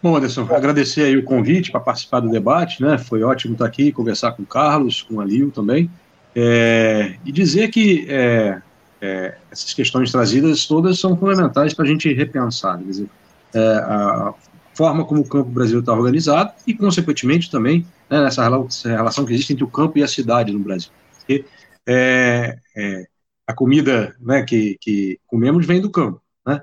Bom, Anderson, agradecer aí o convite para participar do debate, né? Foi ótimo estar aqui, conversar com o Carlos, com a Lio também, é, e dizer que é, é, essas questões trazidas todas são fundamentais para a gente repensar, quer dizer, é, a forma como o campo brasileiro está organizado e, consequentemente, também né, essa relação que existe entre o campo e a cidade no Brasil. Porque é, é, a comida né, que, que comemos vem do campo. Né?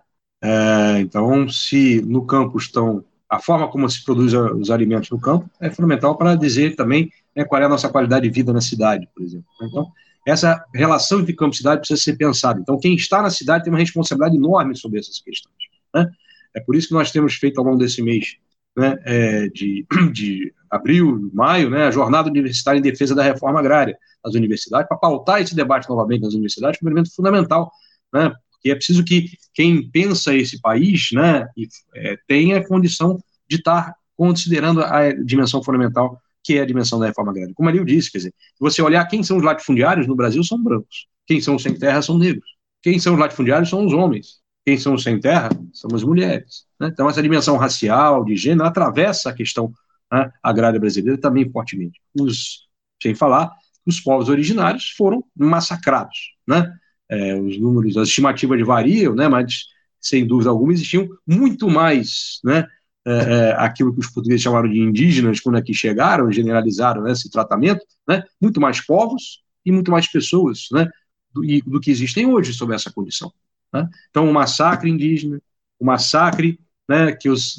então, se no campo estão a forma como se produz os alimentos no campo é fundamental para dizer também né, qual é a nossa qualidade de vida na cidade, por exemplo. Então, essa relação entre campo e cidade precisa ser pensada. Então, quem está na cidade tem uma responsabilidade enorme sobre essas questões. Né? É por isso que nós temos feito ao longo desse mês né, é, de, de abril, maio, né, a jornada universitária em defesa da reforma agrária nas universidades, para pautar esse debate novamente nas universidades, que é um elemento fundamental, né, que é preciso que quem pensa esse país né, e, é, tenha condição de estar considerando a dimensão fundamental que é a dimensão da reforma agrária. Como eu disse, quer dizer, se você olhar quem são os latifundiários no Brasil, são brancos. Quem são os sem terra são negros. Quem são os latifundiários são os homens. Quem são os sem terra são as mulheres. Né? Então, essa dimensão racial, de gênero, atravessa a questão né, agrária brasileira também fortemente. Os, sem falar, os povos originários foram massacrados. Né? é, os números, as estimativas variam, né, mas sem dúvida alguma existiam muito mais, né, é, é, aquilo que os portugueses chamaram de indígenas quando aqui chegaram, generalizaram né, esse tratamento, né, muito mais povos e muito mais pessoas, né, do, do que existem hoje sob essa condição. Né? Então, o massacre indígena, o massacre né, que os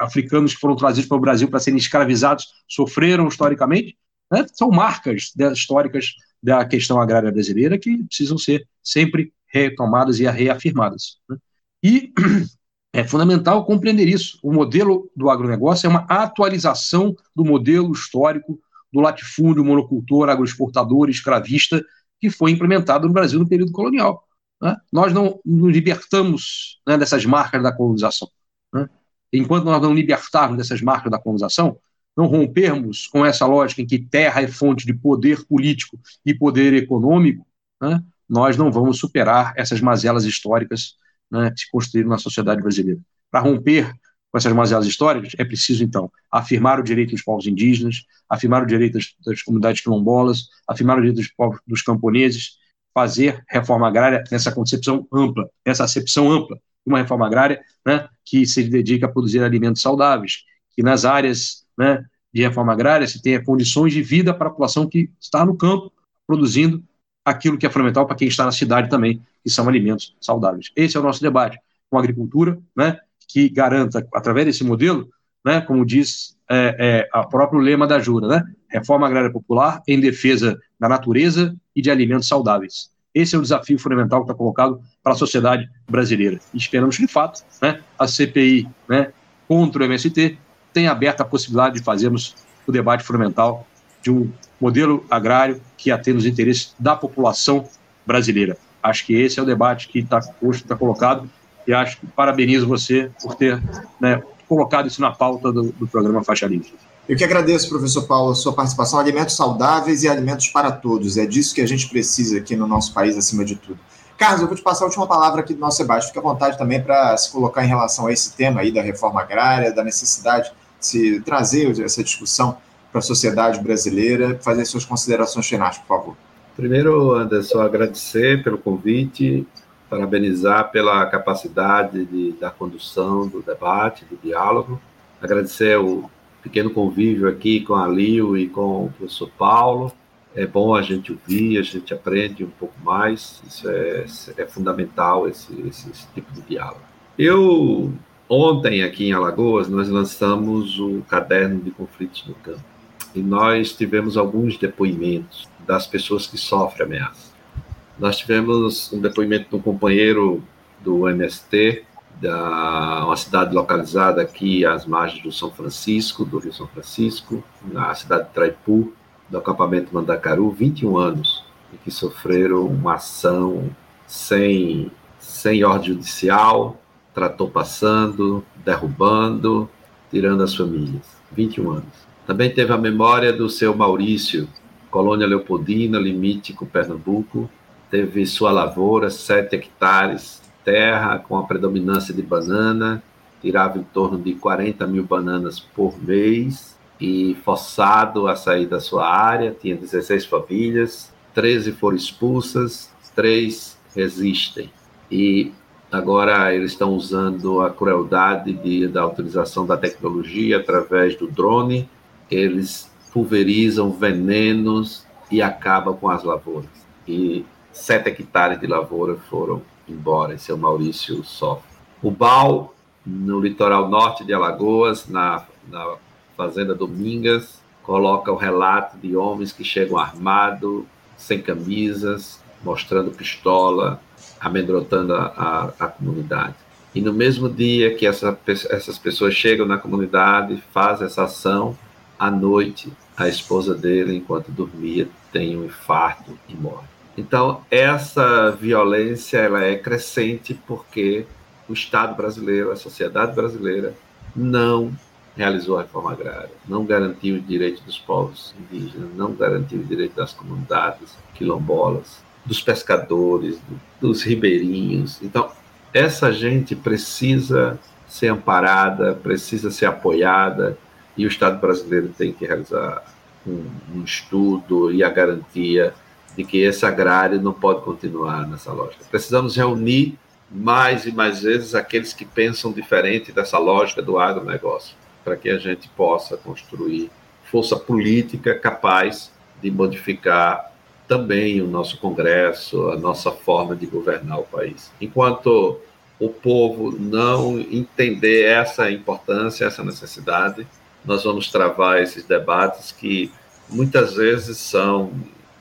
africanos que foram trazidos para o Brasil para serem escravizados sofreram historicamente, né, são marcas históricas da questão agrária brasileira que precisam ser sempre retomadas e reafirmadas. Né? E é fundamental compreender isso. O modelo do agronegócio é uma atualização do modelo histórico do latifúndio, monocultor, agroexportador, escravista, que foi implementado no Brasil no período colonial. Né? Nós não nos libertamos né, dessas marcas da colonização. Né? Enquanto nós não libertarmos dessas marcas da colonização, não rompermos com essa lógica em que terra é fonte de poder político e poder econômico, né, nós não vamos superar essas mazelas históricas né, que se construíram na sociedade brasileira. Para romper com essas mazelas históricas, é preciso, então, afirmar o direito dos povos indígenas, afirmar o direito das, das comunidades quilombolas, afirmar o direito dos povos dos camponeses, fazer reforma agrária nessa concepção ampla, nessa acepção ampla uma reforma agrária né, que se dedica a produzir alimentos saudáveis, que nas áreas né, de reforma agrária se tenha condições de vida para a população que está no campo, produzindo aquilo que é fundamental para quem está na cidade também, que são alimentos saudáveis. Esse é o nosso debate com a agricultura, né, que garanta, através desse modelo, né, como diz é, é, o próprio lema da Jura, né, reforma agrária popular em defesa da natureza e de alimentos saudáveis. Esse é o desafio fundamental que está colocado para a sociedade brasileira. E esperamos de fato, né, a CPI né, contra o MST tem aberta a possibilidade de fazermos o debate fundamental de um modelo agrário que atenda os interesses da população brasileira. Acho que esse é o debate que está está colocado, e acho que parabenizo você por ter né, colocado isso na pauta do, do programa Faixa Livre. Eu que agradeço, professor Paulo, a sua participação. Alimentos saudáveis e alimentos para todos. É disso que a gente precisa aqui no nosso país, acima de tudo. Carlos, eu vou te passar a última palavra aqui do nosso debate. Fique à vontade também para se colocar em relação a esse tema aí da reforma agrária, da necessidade se trazer essa discussão para a sociedade brasileira, fazer suas considerações finais, por favor. Primeiro, Anderson, agradecer pelo convite, parabenizar pela capacidade de, da condução do debate, do diálogo, agradecer o pequeno convívio aqui com a Lio e com o professor Paulo. É bom a gente ouvir, a gente aprende um pouco mais, isso é, é fundamental, esse, esse, esse tipo de diálogo. Eu Ontem, aqui em Alagoas, nós lançamos o caderno de conflitos no campo. E nós tivemos alguns depoimentos das pessoas que sofrem ameaça. Nós tivemos um depoimento de um companheiro do MST, da uma cidade localizada aqui às margens do São Francisco, do Rio São Francisco, na cidade de Traipu, do acampamento Mandacaru, 21 anos, e que sofreram uma ação sem, sem ordem judicial, tratou passando, derrubando, tirando as famílias. 21 anos. Também teve a memória do seu Maurício, colônia Leopoldina, limite com Pernambuco. Teve sua lavoura, 7 hectares, terra com a predominância de banana, tirava em torno de 40 mil bananas por mês e forçado a sair da sua área, tinha 16 famílias, 13 foram expulsas, 3 resistem. E agora eles estão usando a crueldade de, da utilização da tecnologia através do drone, eles pulverizam venenos e acabam com as lavouras. E 7 hectares de lavoura foram embora, esse é o Maurício sofre. O BAL, no litoral norte de Alagoas, na, na Fazenda Domingas, coloca o relato de homens que chegam armados, sem camisas, mostrando pistola, amedrontando a, a, a comunidade. E no mesmo dia que essa, essas pessoas chegam na comunidade, fazem essa ação, à noite, a esposa dele, enquanto dormia, tem um infarto e morre. Então, essa violência ela é crescente porque o Estado brasileiro, a sociedade brasileira, não realizou a reforma agrária, não garantiu os direitos dos povos indígenas, não garantiu os direitos das comunidades quilombolas, dos pescadores, dos ribeirinhos. Então, essa gente precisa ser amparada, precisa ser apoiada, e o Estado brasileiro tem que realizar um, um estudo e a garantia de que esse agrário não pode continuar nessa lógica. Precisamos reunir mais e mais vezes aqueles que pensam diferente dessa lógica do agronegócio, para que a gente possa construir força política capaz de modificar também o nosso Congresso, a nossa forma de governar o país. Enquanto o povo não entender essa importância, essa necessidade, nós vamos travar esses debates que muitas vezes são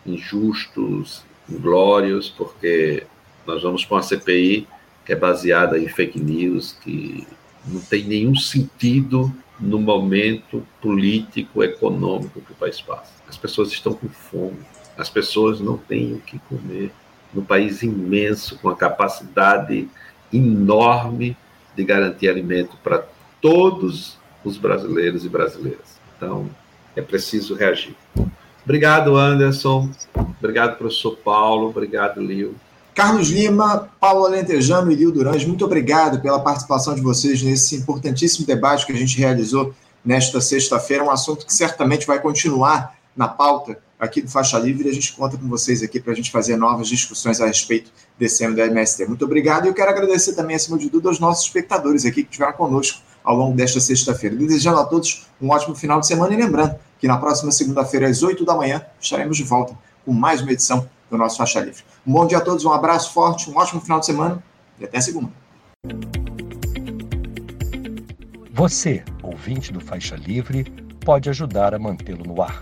injustos, inglórios, porque nós vamos com a CPI que é baseada em fake news, que não tem nenhum sentido no momento político, econômico que o país passa. As pessoas estão com fome, as pessoas não têm o que comer. No país imenso, com a capacidade enorme de garantir alimento para todos os brasileiros e brasileiras. Então, é preciso reagir. Obrigado, Anderson. Obrigado, professor Paulo. Obrigado, Lio. Carlos Lima, Paulo Alentejano e Lio Durães, muito obrigado pela participação de vocês nesse importantíssimo debate que a gente realizou nesta sexta-feira, um assunto que certamente vai continuar na pauta aqui do Faixa Livre a gente conta com vocês aqui para a gente fazer novas discussões a respeito desse MDMST. Muito obrigado e eu quero agradecer também, acima de tudo, aos nossos espectadores aqui que estiveram conosco ao longo desta sexta-feira. Desejando a todos um ótimo final de semana e lembrando que na próxima segunda-feira, às 8 da manhã, estaremos de volta com mais uma edição do nosso Faixa Livre. Um bom dia a todos, um abraço forte, um ótimo final de semana e até segunda. Você, ouvinte do Faixa Livre, pode ajudar a mantê-lo no ar.